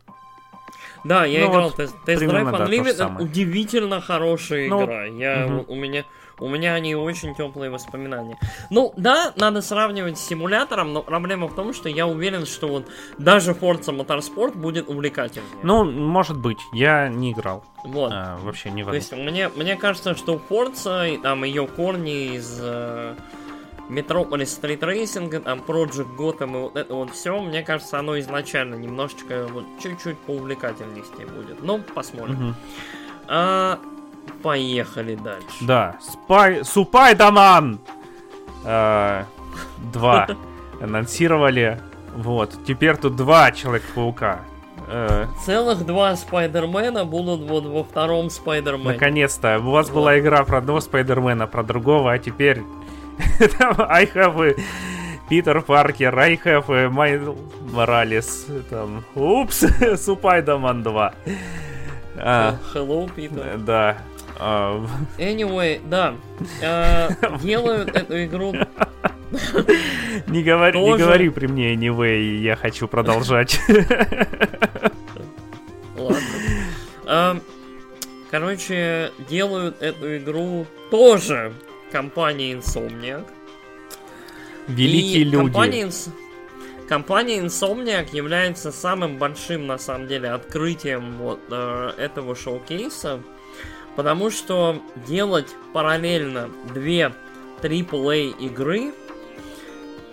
Да, я Ну, играл вот Test Test Drive да, Unlimited, удивительно хорошая Ну, игра. Я, вот у меня у меня они очень теплые воспоминания. Ну, да, надо сравнивать с симулятором, но проблема в том, что я уверен, что вот даже Forza Motorsport будет увлекательнее. Ну, может быть, я не играл. вот. А, вообще не в То есть мне, мне кажется, что Forza, и там ее корни из э, Metropolis Street Racing, там Project Gotham и вот это вот все, мне кажется, оно изначально немножечко вот чуть-чуть поувлекательнее будет. Ну, посмотрим. А, поехали дальше. Да, Спай... Супайдаман! А, Два анонсировали. Вот, теперь тут два Человека-паука. Э, Целых два Спайдермена будут вот во втором Спайдермене. Наконец-то. У вас Вот. была игра про одного Спайдермена, про другого, а теперь... там I have Питер Паркер, I have Майл Моралес. Там... Упс, Супайдаман 2. А, Hello, Питер. э, да. А, Anyway, да. А, делают эту игру Не говори, не говори при мне anyway, я хочу продолжать. Ладно. Короче, делают эту игру тоже компания Insomniac. Великие И люди. Компания, Ins- компания Insomniac является самым большим, на самом деле, открытием вот э, этого шоу-кейса, потому что делать параллельно две AAA игры,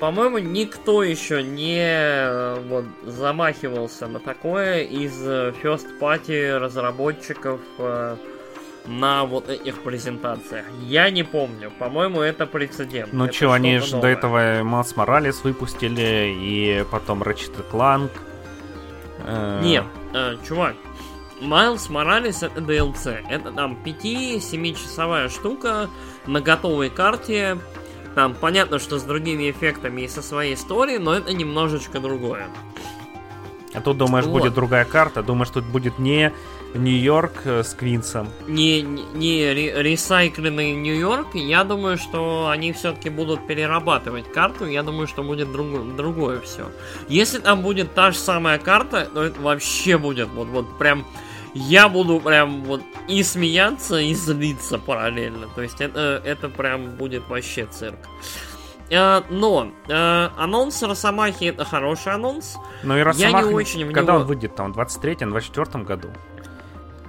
по-моему, никто еще не э, вот, замахивался на такое из э, First Party разработчиков э, на вот этих презентациях. Я не помню. По-моему, это прецедент. Ну Это чё, они же до этого Малс Моралес выпустили, и потом Ratchet Clank. Э, Нет, э, чувак, Майлз Моралес это DLC. Это там 5-7 часовая штука на готовой карте. Там понятно, что с другими эффектами и со своей историей, но это немножечко другое. А тут, думаешь, Вот. будет другая карта, думаешь, тут будет не Нью-Йорк э, с Квинсом. Не, не, не ре- ресайкленный Нью-Йорк, я думаю, что они все-таки будут перерабатывать карту, я думаю, что будет друг- другое все. Если там будет та же самая карта, то это вообще будет вот, вот прям... Я буду прям вот и смеяться, и злиться параллельно. То есть это, это прям будет вообще цирк. Э, Но э, анонс Росомахи это хороший анонс. Ну и Я Росомаха, не очень в когда него- он выйдет там, в 23-24 году?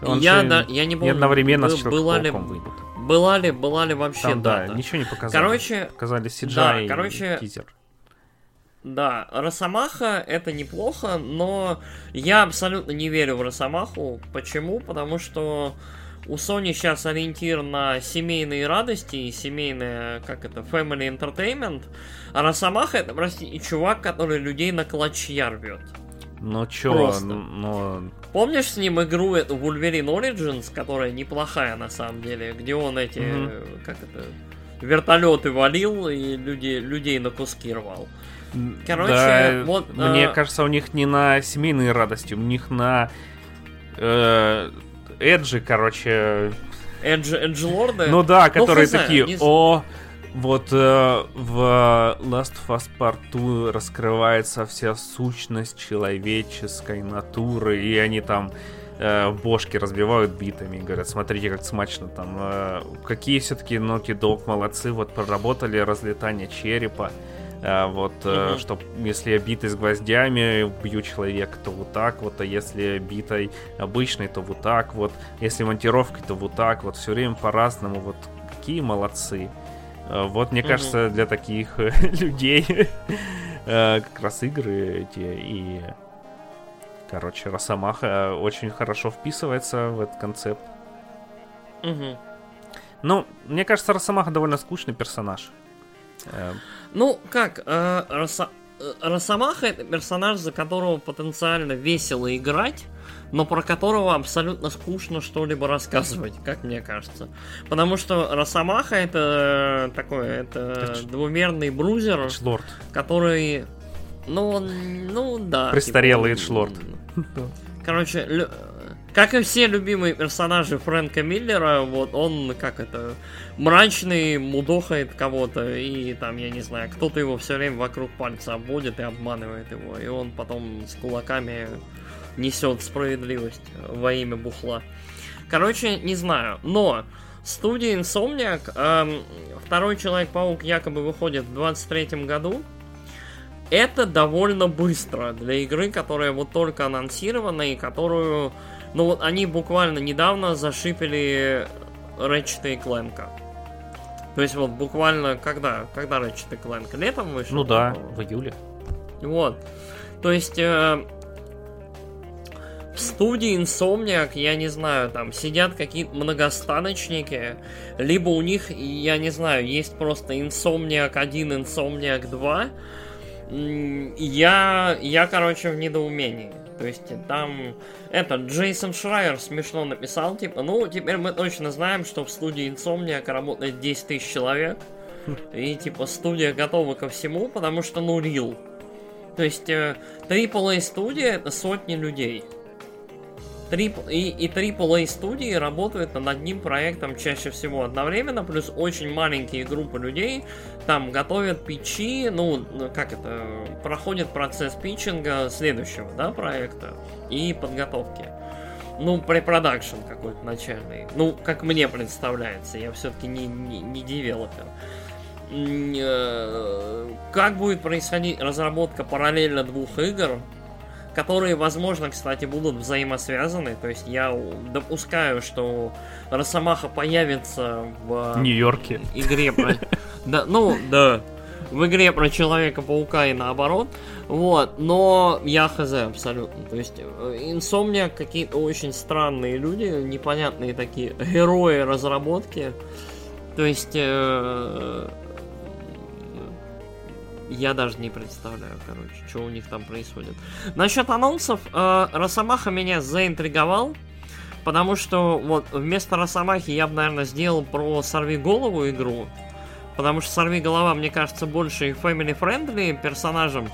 Он я, же да, я не помню, одновременно с бы- была ли, выйдет. была ли, была ли вообще Там, да, дата. ничего не показали. Короче, Показали CGI да, и короче, тизер. Да, Росомаха это неплохо, но я абсолютно не верю в Росомаху. Почему? Потому что у Sony сейчас ориентир на семейные радости и семейное, как это, family entertainment. А Росомаха это, прости, чувак, который людей на клочья рвет. Ну чё, просто. ну... Помнишь с ним игру эту Wolverine Origins, которая неплохая на самом деле, где он эти, э, как это, вертолеты валил и люди, людей на куски рвал. Короче, да, вот, Мне а- кажется, у них не на семейные радости, у них на... э, Эджи, короче, Эдж, Эджлорды. Ну да, которые хз, такие, о, вот э, в Last of Us Part 2 раскрывается вся сущность человеческой натуры, и они там э, бошки разбивают битами, и говорят, смотрите, как смачно там. э, какие все-таки Naughty Dog молодцы, вот проработали разлетание черепа. э, вот, Мгм. что если я битый с гвоздями бью человека, то вот так вот, а если битой обычной, то вот так вот, если монтировкой, то вот так вот, все время по-разному, вот какие молодцы. Э, Вот, мне кажется, для таких э, людей э, как раз игры эти и... Короче, Росомаха очень хорошо вписывается в этот концепт. Мгм. Ну, мне кажется, Росомаха довольно скучный персонаж. Ну, как, э, э, Росомаха это персонаж, за которого потенциально весело играть, но про которого абсолютно скучно что-либо рассказывать, как мне кажется. Потому что Росомаха это э, такой, это двумерный брузер, Эдж-лорд. который, ну, он- ну да. Престарелый типа, Эдж-лорд. Короче, лю- как и все любимые персонажи Фрэнка Миллера, вот он, как это, мрачный, мудохает кого-то, и там, я не знаю, кто-то его все время вокруг пальца обводит и обманывает его, и он потом с кулаками несет справедливость во имя бухла. Короче, не знаю, но студия Insomniac, эм, второй Человек-паук якобы выходит в 23 году, это довольно быстро для игры, которая вот только анонсирована и которую, ну вот они буквально недавно зашипели Ratchet и Clank. То есть вот буквально когда, когда Ratchet и Clank? Летом вышел? Ну да, в июле. Вот. То есть э, студии Insomniac, я не знаю, там сидят какие-то многостаночники, либо у них, я не знаю, есть просто Insomniac 1, Insomniac 2. Я, я, короче, в недоумении. То есть там этот Джейсон Шрайер смешно написал, типа, ну, теперь мы точно знаем, что в студии Insomniac работает 10 тысяч человек. И, типа, студия готова ко всему, потому что, ну, рил. То есть, э, AAA студия это сотни людей. Трип... И, и AAA студии работают над одним проектом чаще всего одновременно, плюс очень маленькие группы людей там готовят питчи, ну, как это, проходит процесс питчинга следующего, да, проекта и подготовки. Ну, препродакшн какой-то начальный. Ну, как мне представляется, я все-таки не, не, не девелопер. Э, как будет происходить разработка параллельно двух игр, которые, возможно, кстати, будут взаимосвязаны. То есть я допускаю, что Росомаха появится в Нью-Йорке игре про... Да, ну, да. В игре про Человека-паука и наоборот. Вот, но я хз абсолютно. То есть, инсомния какие-то очень странные люди, непонятные такие герои разработки. То есть, э, я даже не представляю, короче, что у них там происходит. Насчет анонсов, э, Росомаха меня заинтриговал. Потому что вот вместо Росомахи я бы, наверное, сделал про Сорви голову игру. Потому что Сорви голова, мне кажется, больше family friendly персонажем.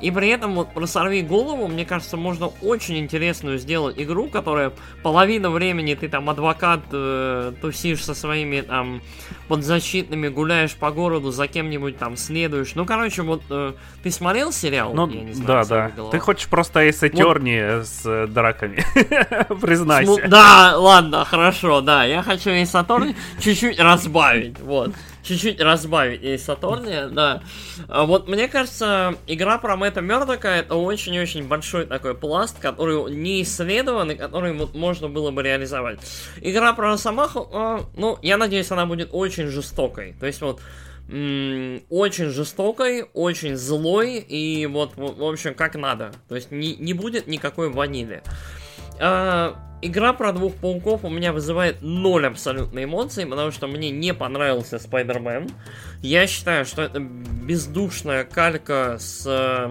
И при этом вот про сорви голову, мне кажется, можно очень интересную сделать игру, которая половину времени ты там адвокат э, тусишь со своими там подзащитными, гуляешь по городу, за кем-нибудь там следуешь. Ну, короче, вот э, ты смотрел сериал? Ну, Я не знаю, да, да. Голова. Ты хочешь просто Эйс Атерни вот. с э, драками, признайся. Да, ладно, хорошо, да, я хочу Эйс Атерни чуть-чуть разбавить, вот чуть-чуть разбавить и Сатурния, да. А вот мне кажется, игра про Мэтта Мердока это очень-очень большой такой пласт, который не исследован и который вот можно было бы реализовать. Игра про Росомаху, э, ну, я надеюсь, она будет очень жестокой. То есть вот очень жестокой, очень злой и вот, в общем, как надо. То есть не, не будет никакой ванили. А, Игра про двух пауков у меня вызывает ноль абсолютно эмоций, потому что мне не понравился Спайдермен. Я считаю, что это бездушная калька с...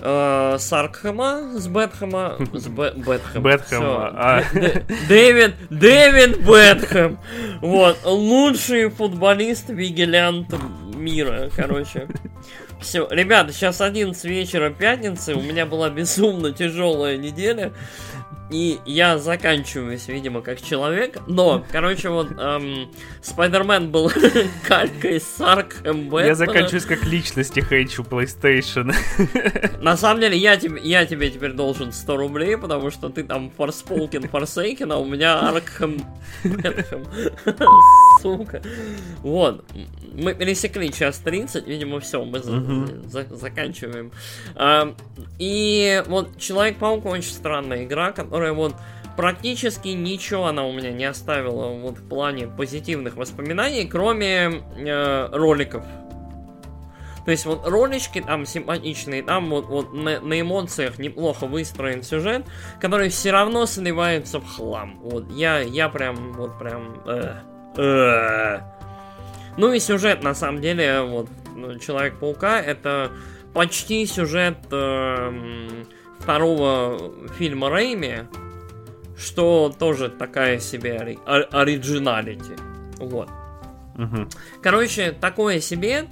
Э, с Аркхема, с Бэтхэма, с Б, Бэтхэма. Бэтхэма. А... Дэвид, Дэвид Бэтхэм. Вот, лучший футболист Вигелянт мира, короче. Все, ребята, сейчас 11 вечера пятницы, у меня была безумно тяжелая неделя. И я заканчиваюсь, видимо, как человек. Но, короче, вот эм, Спайдермен был калькой с Арком Я заканчиваюсь как личность и хейчу PlayStation. На самом деле, я тебе, я тебе теперь должен 100 рублей, потому что ты там Forspoken, Forsaken, а у меня Аркхэм Сука. Вот. Мы пересекли час 30, видимо, все, мы заканчиваем. И вот Человек-паук очень странная игра, которая которая вот практически ничего она у меня не оставила вот в плане позитивных воспоминаний, кроме э, роликов. То есть вот ролички там симпатичные, там вот, вот на, на эмоциях неплохо выстроен сюжет, который все равно сливается в хлам. Вот я, я прям, вот прям... Э, э. Ну и сюжет на самом деле, вот ну, Человек-паука это почти сюжет э, второго фильма Рэйми, что тоже такая себе ори- оригиналити. Вот. Угу. Короче, такое себе.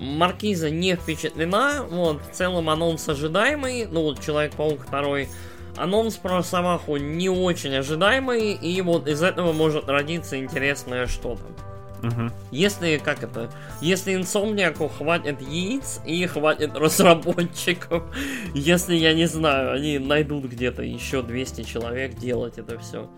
Маркиза не впечатлена. Вот, в целом анонс ожидаемый. Ну, вот Человек-паук второй. Анонс про Самаху не очень ожидаемый. И вот из этого может родиться интересное что-то. Мгм. Если, как это, если инсомниаку хватит яиц и хватит разработчиков, если, я не знаю, они найдут где-то еще 200 человек делать это все.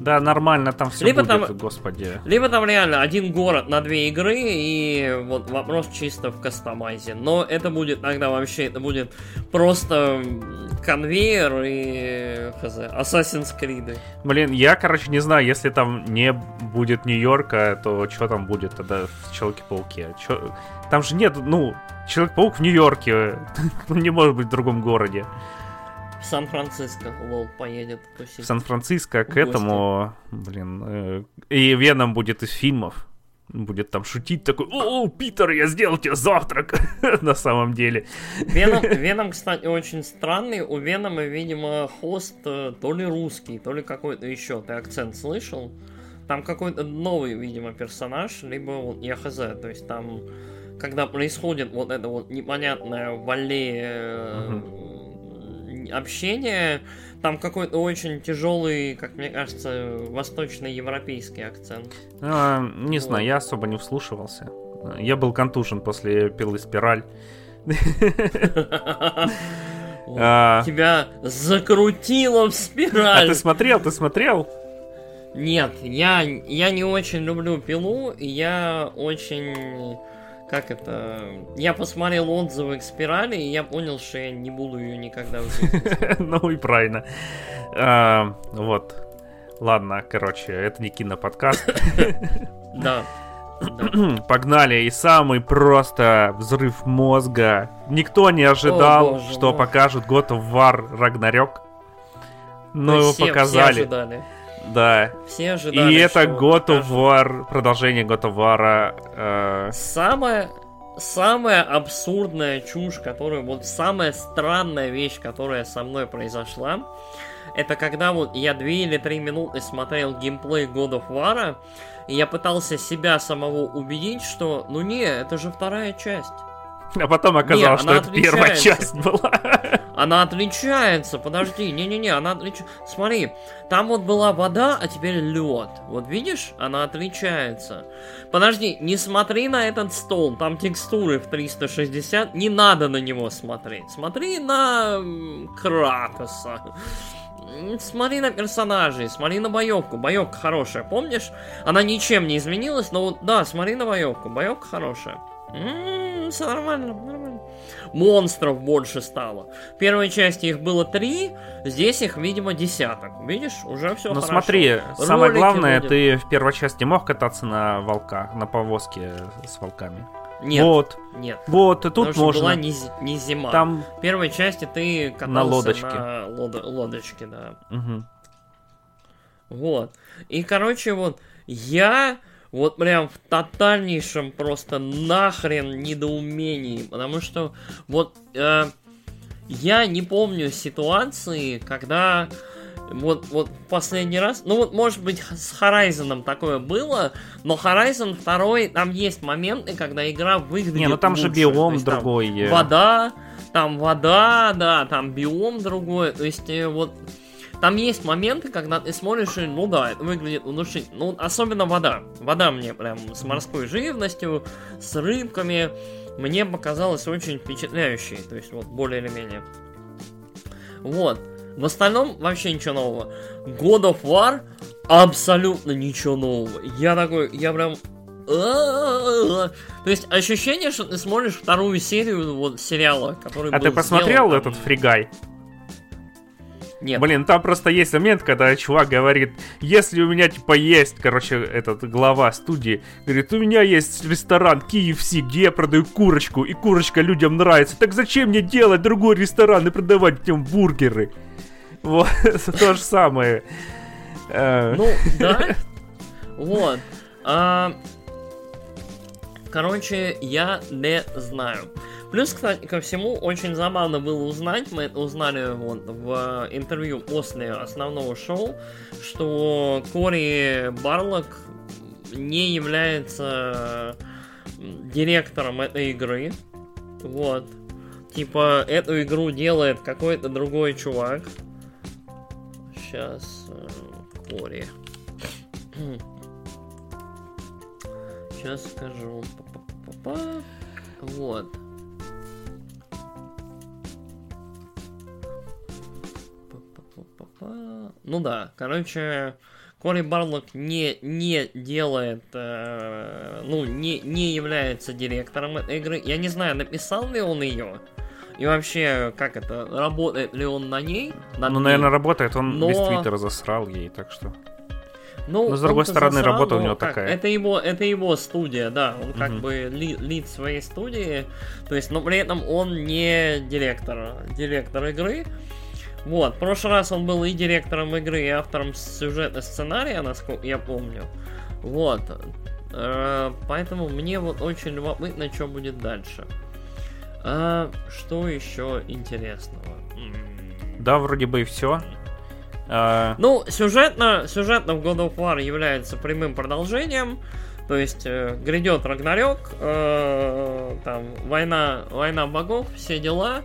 Да, нормально там все Либо будет, там- господи. Либо там реально один город на две игры, и вот вопрос чисто в кастомайзе. Но это будет тогда вообще, это будет просто конвейер и хз, Assassin's Creed. Блин, я, короче, не знаю, если там не будет Нью-Йорка, то что там будет тогда в Человеке-пауке? Чё- Там же нет, ну, Человек-паук в Нью-Йорке, он не может быть в другом городе. В Сан-Франциско, лол, поедет В. Сан-Франциско к этому, блин, э, и Веном будет из фильмов. Будет там шутить такой, о, Питер, я сделал тебе завтрак, на самом деле. Веном, Веном, кстати, очень странный. У Венома, видимо, хост э, то ли русский, то ли какой-то еще. Ты акцент слышал? Там какой-то новый, видимо, персонаж, либо вот я хз. То есть там, когда происходит вот это вот непонятное в аллее общение, там какой-то очень тяжелый, как мне кажется, восточноевропейский акцент. А, не Вот. знаю, я особо не вслушивался. Я был контужен после пилы спираль. А, Тебя закрутило в а спираль. ты смотрел, ты смотрел? Нет, я, я не очень люблю пилу, и я очень... Как это... Я посмотрел отзывы к спирали, и я понял, что я не буду ее никогда. Ну и правильно. А, Вот. Ладно, короче, это не киноподкаст. Да. Да. Погнали. И самый просто взрыв мозга. Никто не ожидал, боже что покажут God of War Ragnarok. Но Мы его все- Все показали. ожидали. Да. Все ожидали, И это God of. War, продолжение God of War. э, Самая, самая абсурдная чушь, которая, вот самая странная вещь, которая со мной произошла, это когда вот я две или три минуты смотрел геймплей God of War, и я пытался себя самого убедить, что, ну не, это же вторая часть. А потом оказалось, что это первая часть была. Она отличается, подожди, не-не-не, она отличается. Смотри, там вот была вода, а теперь лед. Вот видишь, она отличается. Подожди, не смотри на этот стол, там текстуры в 360, не надо на него смотреть. Смотри на Кратоса. Смотри на персонажей, смотри на боевку. Боевка хорошая, помнишь? Она ничем не изменилась, но вот да, смотри на боевку. Боевка хорошая. Все нормально, нормально. Монстров больше стало. В первой части их было три, здесь их, видимо, десяток. Видишь, уже все Ну хорошо. смотри, самое Ролики главное, будет. ты в первой части мог кататься на волках, на повозке с волками. Нет, Вот, нет. вот, и Потому тут что можно. была не, не зима. Там, В первой части ты катался На лодочке. на лодо- лодочке, да. мгм. Вот. И, короче, вот я вот прям в тотальнейшем просто нахрен недоумении, потому что вот э, я не помню ситуации, когда вот, вот последний раз, ну вот может быть с Horizon такое было, но Horizon 2, там есть моменты, когда игра выглядит Не, ну там же лучше. То биом есть там другой. э, Вода, там вода, да, там биом другой. То есть, э, вот там есть моменты, когда ты смотришь, и, ну да, это выглядит внушительно. Ну, особенно вода. Вода мне прям с морской живностью, с рыбками, мне показалась очень впечатляющей. То есть, вот, более или менее. Вот. В остальном вообще ничего нового. God of War абсолютно ничего нового. Я такой, я прям... То есть ощущение, что ты смотришь вторую серию вот сериала, который А ты посмотрел сделан, этот фригай? Нет. Блин, там просто есть момент, когда чувак говорит, если у меня типа есть, короче, этот глава студии, говорит, у меня есть ресторан KFC, где я продаю курочку, и курочка людям нравится, так зачем мне делать другой ресторан и продавать в нем бургеры? Вот, то же самое. Э, Ну, да. Вот. А, Короче, я не знаю. Плюс, кстати, ко всему, очень забавно было узнать, мы узнали вот в интервью после основного шоу, что Кори Барлок не является директором этой игры. Вот. Типа, эту игру делает какой-то другой чувак. Сейчас. Кори. Сейчас скажу. Па-па-па-па. Вот. Ну да, короче, Кори Барлок не, не делает, э, ну, не, не является директором этой игры. Я не знаю, написал ли он ее, и вообще, как это, работает ли он на ней? Ну, над наверное, ней? работает. Он Но- весь твиттер засрал ей, так что... Ну, Но, с другой стороны, засрал, работа у него как, такая. Это его, это его студия, да. Он как Мгм. бы ли- лид своей студии. То есть, но при этом он не директор, директор игры. Вот, в прошлый раз он был и директором игры, и автором сюжета сценария, насколько я помню. Вот. Э, Поэтому мне вот очень любопытно, что будет дальше. А, что еще интересного? Да, вроде бы и все. ну, сюжетно, сюжетно в God of War является прямым продолжением. То есть э, грядет Рагнарёк, э, там война, война богов, все дела.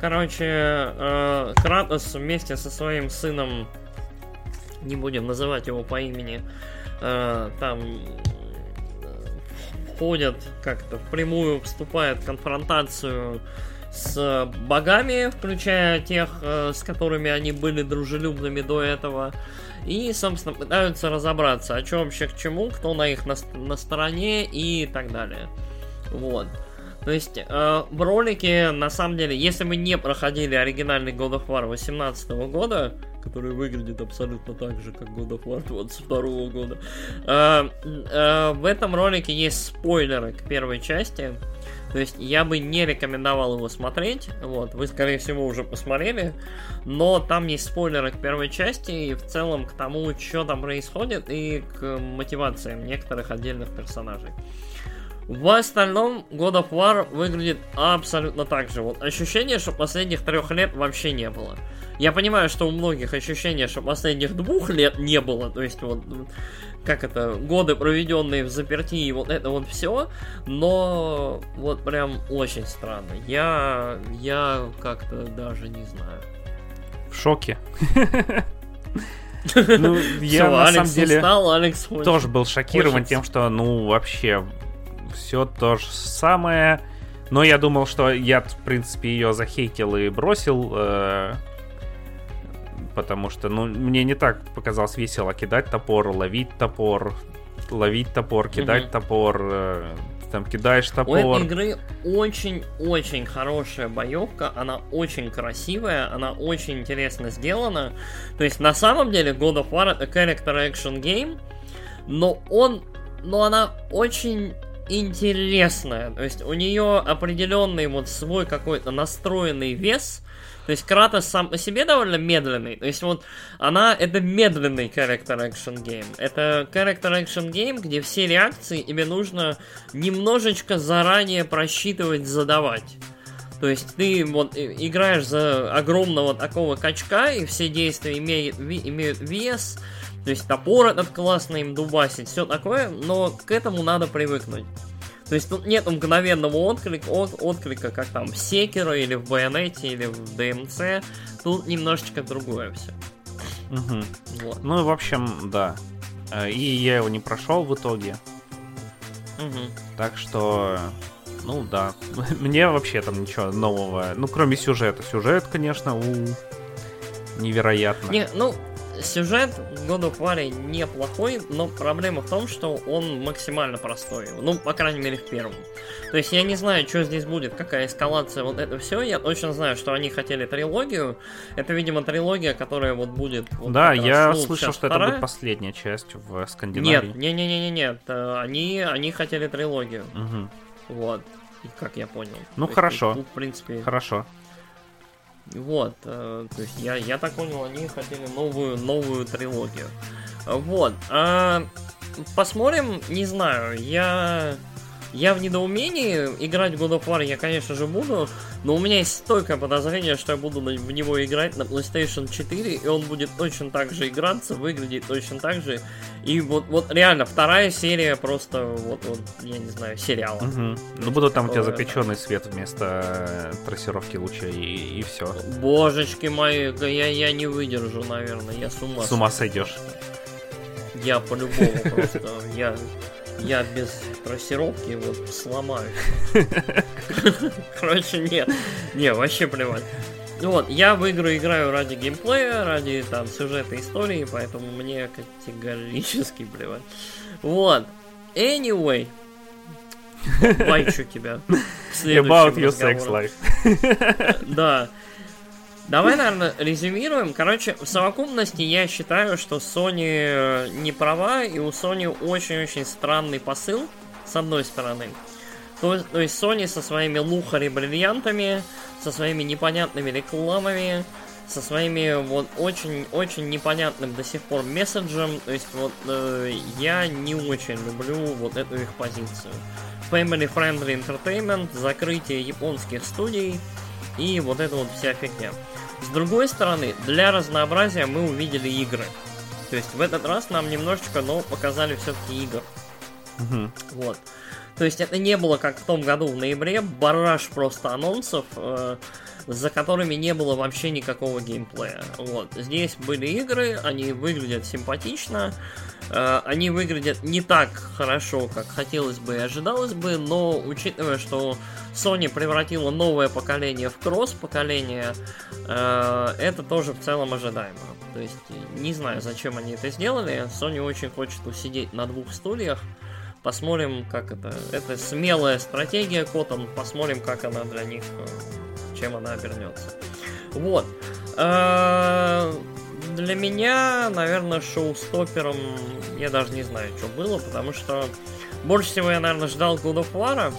Короче, э, Кратос вместе со своим сыном, не будем называть его по имени, э, там э, входят как-то впрямую, вступает в конфронтацию с богами, включая тех, э, с которыми они были дружелюбными до этого. И, собственно, пытаются разобраться, а что вообще к чему, кто на их на, на стороне и так далее. Вот. То есть, э, ролике, на самом деле, если мы не проходили оригинальный God of War 18 года, который выглядит абсолютно так же, как God of War 22 года, э, э, в этом ролике есть спойлеры к первой части. То есть я бы не рекомендовал его смотреть. Вот, вы, скорее всего, уже посмотрели. Но там есть спойлеры к первой части и в целом к тому, что там происходит, и к мотивациям некоторых отдельных персонажей. В остальном God of War выглядит абсолютно так же. Вот ощущение, что последних трех лет вообще не было. Я понимаю, что у многих ощущение, что последних двух лет не было. То есть вот как это, годы, проведенные в заперти, и вот это вот все, но вот прям очень странно. Я, я как-то даже не знаю. В шоке. Ну, я Всё, на Алекс самом деле устал, Алекс хочет- тоже был шокирован хочется. тем, что, ну, вообще, все то же самое. Но я думал, что я, в принципе, ее захейтил и бросил, э, потому что, ну, мне не так показалось весело кидать топор, ловить топор, ловить топор, кидать Мгм. топор, э, там кидаешь У топор. этой игры очень-очень хорошая боевка, она очень красивая, она очень интересно сделана. То есть на самом деле God of War это character action game, но он, но она очень интересная. То есть у нее определенный вот свой какой-то настроенный вес. То есть Кратос сам по себе довольно медленный. То есть вот она это медленный character action game. Это character action game, где все реакции тебе нужно немножечко заранее просчитывать, задавать. То есть ты вот играешь за огромного такого качка, и все действия имеют, имеют вес, то есть топор этот классно им дубасить, все такое, но к этому надо привыкнуть. То есть тут нет мгновенного отклика, от- отклика, как там в Секера или в Байонете или в ДМЦ. Тут немножечко другое все. Мгм. Вот. Ну, в общем, да. Э, И я его не прошел в итоге. Мгм. Так что, ну да. Мне вообще там ничего нового. Ну, кроме сюжета. Сюжет, конечно, у невероятно. Не, ну, сюжет God of War неплохой, но проблема в том, что он максимально простой. Ну, по крайней мере, в первом. То есть я не знаю, что здесь будет, какая эскалация, вот это все. Я точно знаю, что они хотели трилогию. Это, видимо, трилогия, которая вот будет. вот да, как раз, я ну, слышал, что это вторая. будет последняя часть в Скандинавии. Нет, не, не, не, не, нет. э, Они, они хотели трилогию. Мгм. Вот. И как я понял. Ну, То есть, хорошо. тут, в принципе, Хорошо. Вот, э, то есть я, я так понял, они хотели новую, новую трилогию. Вот. а, посмотрим, не знаю, я. Я в недоумении, играть в God of War я, конечно же, буду, но у меня есть стойкое подозрение, что я буду в него играть на PlayStation 4, и он будет точно так же играться, выглядеть точно так же. И вот, вот реально, вторая серия просто, вот, вот я не знаю, сериала. Мгм. Ну, будут там у тебя запеченный свет вместо э, трассировки луча, и, все. Божечки мои, я, я не выдержу, наверное, я с ума С ума сойдешь. Я по-любому просто, я... Я без трассировки вот сломаю. Короче, нет. Не, вообще плевать. Вот, я в игру играю ради геймплея, ради там сюжета истории, поэтому мне категорически плевать. Вот. Anyway. Байчу тебя. About your sex life. Да. Давай, наверное, резюмируем. Короче, в совокупности я считаю, что Sony не права, и у Sony очень-очень странный посыл, с одной стороны. То, то есть Sony со своими лухари-бриллиантами, со своими непонятными рекламами, со своими вот очень-очень непонятным до сих пор месседжем. То есть вот э, я не очень люблю вот эту их позицию. Family Friendly Entertainment, закрытие японских студий и вот эта вот вся фигня. С другой стороны, для разнообразия мы увидели игры. То есть в этот раз нам немножечко, но показали все-таки игр. Мгм. Вот. То есть это не было как в том году в ноябре, бараж просто анонсов, э, за которыми не было вообще никакого геймплея. Вот. Здесь были игры, они выглядят симпатично, э, они выглядят не так хорошо, как хотелось бы и ожидалось бы, но учитывая, что Sony превратила новое поколение в кросс-поколение, э, это тоже в целом ожидаемо. То есть не знаю, зачем они это сделали. Sony очень хочет усидеть на двух стульях. Посмотрим, как это. Это смелая стратегия Коттон. Посмотрим, как она для них, э, чем она обернется. Вот. Э, Для меня, наверное, шоу-стоппером я даже не знаю, что было, потому что больше всего я, наверное, ждал God of War.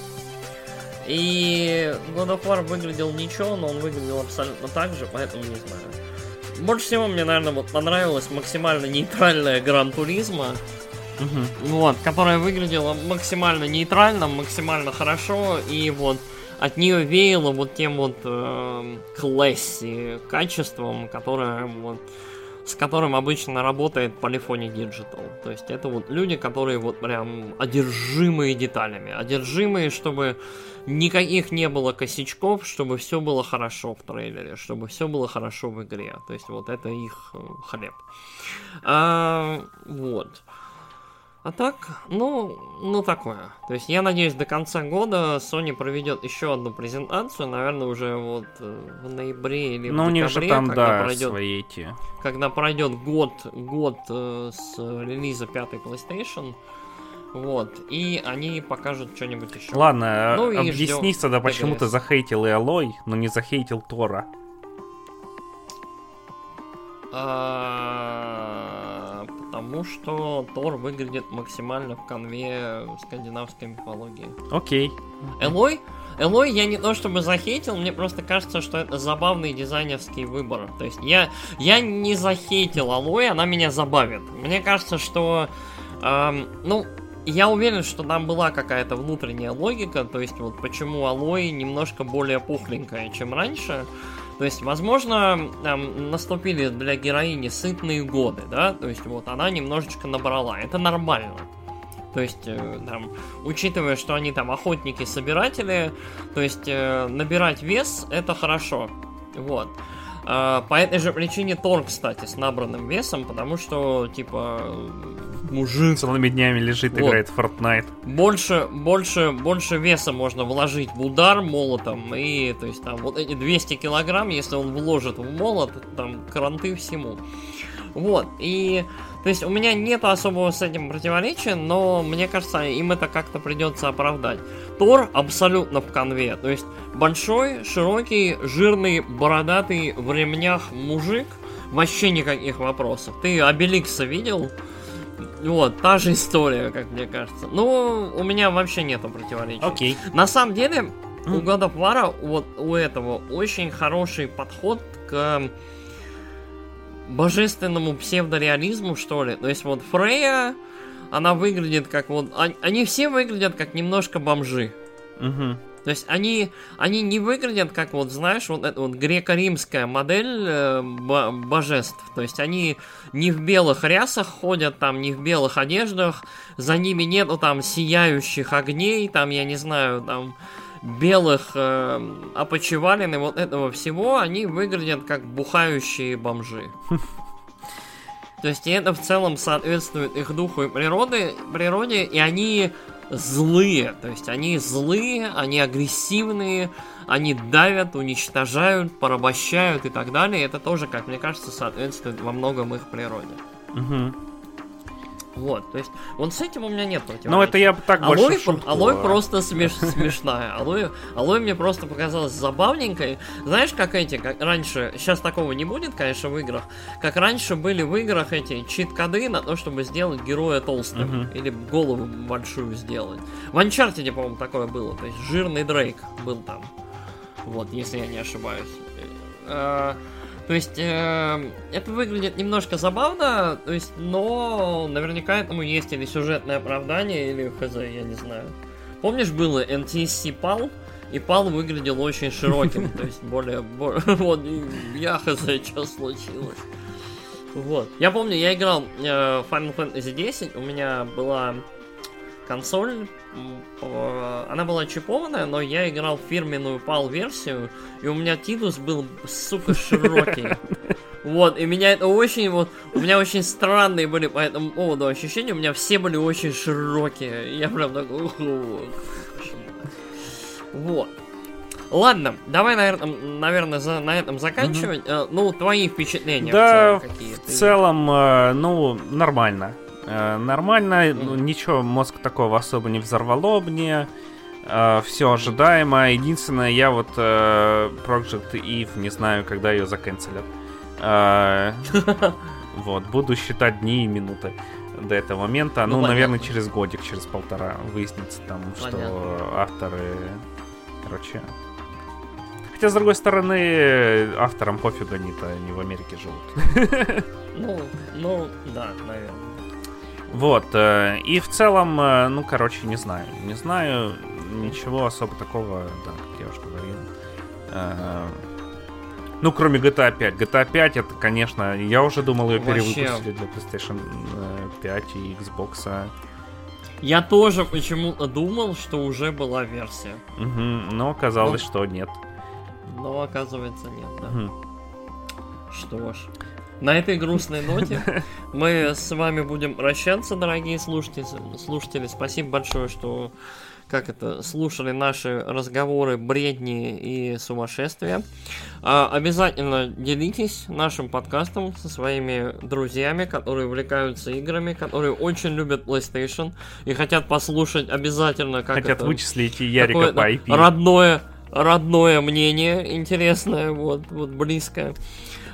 И God of War выглядел ничего, но он выглядел абсолютно так же, поэтому не знаю. Больше всего мне, наверное, вот понравилась максимально нейтральная Гран Туризма. Мгм. Вот, которая выглядела максимально нейтрально, максимально хорошо, и вот от нее веяло вот тем вот эм, класси качеством, которое вот с которым обычно работает Polyphony Digital. То есть это вот люди, которые вот прям одержимые деталями, одержимые, чтобы никаких не было косячков, чтобы все было хорошо в трейлере, чтобы все было хорошо в игре. То есть вот это их э, хлеб. А, вот. А так, ну, ну такое. То есть я надеюсь, до конца года Sony проведет еще одну презентацию, наверное, уже вот э, в ноябре или Ну, в у них же декабре, там, когда да, пройдет, свои эти. когда пройдет год, год э, с релиза пятой PlayStation. Вот, и они покажут что-нибудь еще. Ладно, Ну и объясни тогда, почему ты захейтил и Алой, но не захейтил Тора. А, Потому что Тор выглядит максимально в конве скандинавской мифологии. Окей. Элой? Элой я не то чтобы захейтил, мне просто кажется, что это забавный дизайнерский выбор. То есть я, я не захейтил Алой, она меня забавит. Мне кажется, что... эм, ну, я уверен, что там была какая-то внутренняя логика, то есть вот почему Алой немножко более пухленькая, чем раньше. То есть, возможно, там, наступили для героини сытные годы, да, то есть вот она немножечко набрала, это нормально. То есть, э, там, учитывая, что они там охотники-собиратели, то есть э, набирать вес это хорошо. Вот. А, по этой же причине Тор, кстати, с набранным весом, потому что, типа, э, мужик Целыми днями лежит, Вот. играет в Fortnite. больше, больше, больше веса можно вложить в удар молотом, и, то есть, там, вот эти 200 килограмм, если он вложит в молот, там, кранты всему. Вот, и, то есть, у меня нет особого с этим противоречия, но, мне кажется, им это как-то придется оправдать. Тор абсолютно в конве, то есть, большой, широкий, жирный, бородатый, в ремнях мужик, вообще никаких вопросов. Ты Обеликса видел? Вот, та же история, как мне кажется. Ну, у меня вообще нету противоречий. Окей. На самом деле, у. God of War, вот у этого, очень хороший подход к божественному псевдореализму, что ли. То есть вот Фрея, она выглядит как вот... он- Они все выглядят как немножко бомжи. Мгм. То есть они, они не выглядят как вот, знаешь, вот эта вот греко-римская модель э, бо- божеств. То есть они не в белых рясах ходят, там, не в белых одеждах, за ними нету там сияющих огней, там, я не знаю, там, белых э, опочивалин и вот этого всего, они выглядят как бухающие бомжи. То есть и это в целом соответствует их духу и природе, природе, и они злые. То есть они злые, они агрессивные, они давят, уничтожают, порабощают и так далее. Это тоже, как мне кажется, соответствует во многом их природе. Угу. Вот, то есть, вот с этим у меня нет противоречия. Ну, это я так больше Алой, шутку, Алой а. просто смеш, смешная. Алой, Алой мне просто показалась забавненькой. Знаешь, как эти, как раньше, сейчас такого не будет, конечно, в играх, как раньше были в играх эти чит-коды на то, чтобы сделать героя толстым. Мгм. Или голову большую сделать. В Uncharted, по-моему, такое было. То есть, жирный Дрейк был там. Вот, если я не ошибаюсь. То есть, э, это выглядит немножко забавно, то есть, но наверняка этому есть или сюжетное оправдание, или хз, я не знаю. Помнишь, было NTSC PAL, и PAL выглядел очень широким, то есть более... бо- Вот, я хз, что случилось. Вот. Я помню, я играл э, Final Fantasy 10, у меня была консоль, она была чипованная, но я играл в фирменную PAL-версию, и у меня Титус был, сука, широкий. Вот, и меня это очень, вот, у меня очень странные были по этому поводу ощущения, у меня все были очень широкие. Я прям такой, «Ух, кошмар». Вот. Ладно, давай, наверное, наверное за, на этом заканчивать. Э, Ну, твои впечатления Да, в целом? В целом, э, ну, нормально. Э, Нормально, ну, ничего, мозг такого особо не взорвало мне. Все ожидаемо. Единственное, я вот э, Project Eve не знаю, когда ее заканцелят. Э, Вот, буду считать дни и минуты до этого момента. Ну, Ну, понятно. наверное, через годик, через полтора выяснится там, что авторы... Короче... Хотя, с другой стороны, авторам пофигу, они-то не в Америке живут. Ну, ну, да, наверное. Вот, э, и в целом, э, ну, короче, не знаю. Не знаю, ничего особо такого, да, как я уже говорил. Э, Ну, кроме GTA 5. GTA 5, это, конечно, я уже думал, ее Вообще. перевыпустили для PlayStation э, 5 и Xbox. Я тоже почему-то думал, что уже была версия. Мгм, но оказалось, Ну. что нет. Но оказывается нет, да. Мгм. Что ж. На этой грустной ноте мы с вами будем прощаться, дорогие слушатели. слушатели. Спасибо большое, что как это, слушали наши разговоры, бредни и сумасшествия. А, обязательно делитесь нашим подкастом со своими друзьями, которые увлекаются играми, которые очень любят PlayStation и хотят послушать обязательно, как Хотят это, вычислить Ярика по IP. родное, родное мнение, интересное, вот, вот близкое.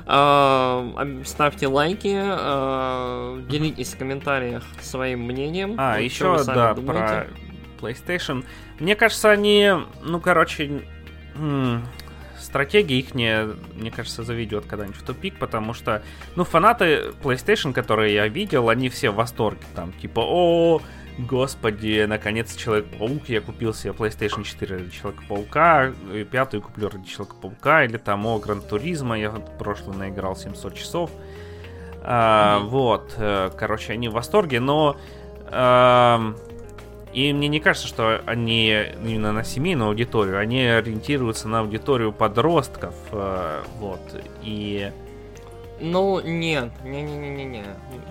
Об- ставьте лайки, а, делитесь в комментариях своим мнением. А, еще, да, думаете. про PlayStation. Мне кажется, они, ну, короче, стратегия их, мне кажется, заведет когда-нибудь в тупик, потому что, ну, фанаты PlayStation, которые я видел, они все в восторге, там, типа, о, господи, наконец Человек-паук, я купил себе PlayStation 4 ради Человека-паука, и пятую куплю ради Человека-паука, или там, о, Гран Туризма, я вот прошлый наиграл 700 часов. А, Мгм. Вот, э, короче, они в восторге, но эм, и мне не кажется, что они именно на семейную аудиторию, они ориентируются на аудиторию подростков, э, вот, и Ну, нет, не-не-не-не-не.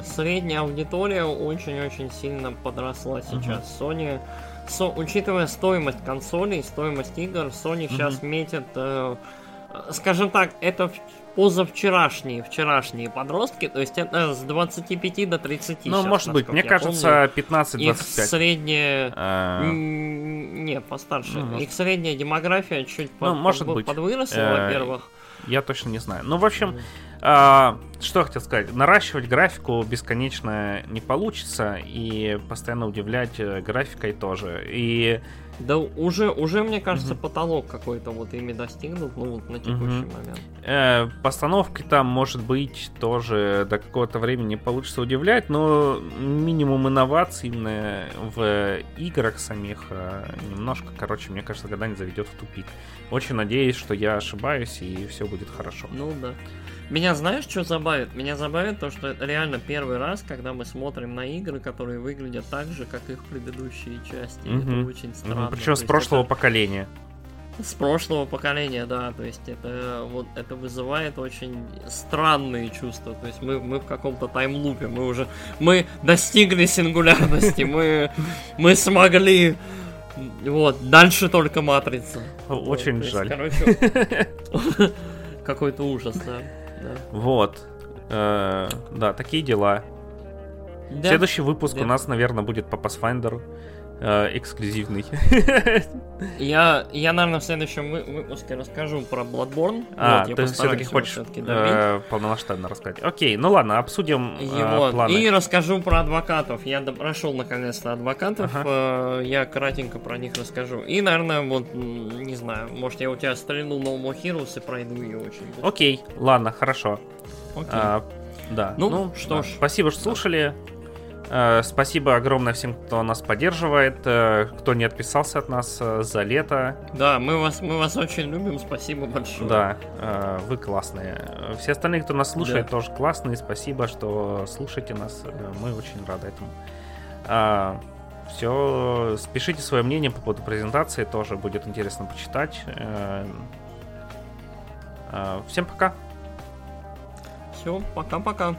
Средняя аудитория очень-очень сильно подросла сейчас. Sony, со- учитывая стоимость консолей, стоимость игр, Sony сейчас метит, э, скажем так, это позавчерашние, вчерашние подростки, то есть это с 25 до 30. ну, щас, может быть, мне кажется, помню. Их 15-25. средняя... М, Не, постарше. Ну. Их средняя демография чуть Ну, под- может под- быть. подвыросла, Э, во-первых. Я точно не знаю. Ну, в общем, а, что я хотел сказать. Наращивать графику бесконечно не получится, и постоянно удивлять э, графикой тоже. И Да уже, уже, мне кажется, потолок какой-то вот ими достигнут, ну вот на текущий Мгм. момент. Э, постановки там, может быть, тоже до какого-то времени не получится удивлять, но минимум инноваций именно в играх самих э, немножко, короче, мне кажется, когда-нибудь заведет в тупик. Очень надеюсь, что я ошибаюсь и все будет хорошо. Ну да. Меня знаешь, что забавит? Меня забавит то, что это реально первый раз, когда мы смотрим на игры, которые выглядят так же, как их предыдущие части. Мгм. Это очень странно. Причем То с прошлого это- поколения. с прошлого поколения, да, то есть это вот это вызывает очень странные чувства, то есть мы, мы в каком-то таймлупе, мы уже мы достигли сингулярности, мы мы смогли вот дальше только матрица. Очень вот, жаль. Есть, короче, какой-то ужас, да. Да. Вот, э, да, такие дела. Да. Следующий выпуск да. у нас, наверное, будет по Pathfinder э, эксклюзивный. Я, я, наверное, в следующем выпуске расскажу про Bloodborne. А, вот, ты все-таки хочешь все э, полномасштабно рассказать. Окей, ну ладно, обсудим э, Его. планы. И расскажу про адвокатов. Я прошел наконец-то адвокатов. Ага. Э, я кратенько про них расскажу. И, наверное, вот, не знаю, может я у тебя стрельну More Heroes и пройду ее очень. Окей, ладно, хорошо. Окей. А, да. Ну, ну что да. ж. Спасибо, что слушали. Э, спасибо огромное всем, кто нас поддерживает, э, кто не отписался от нас э, за лето. Да, мы вас, мы вас очень любим, спасибо большое. Да, вы классные. Все остальные, кто нас слушает, да. тоже классные. Спасибо, что слушаете нас. Мы очень рады этому. А, Все, спешите свое мнение по поводу презентации, тоже будет интересно почитать. Всем пока. Все, пока-пока.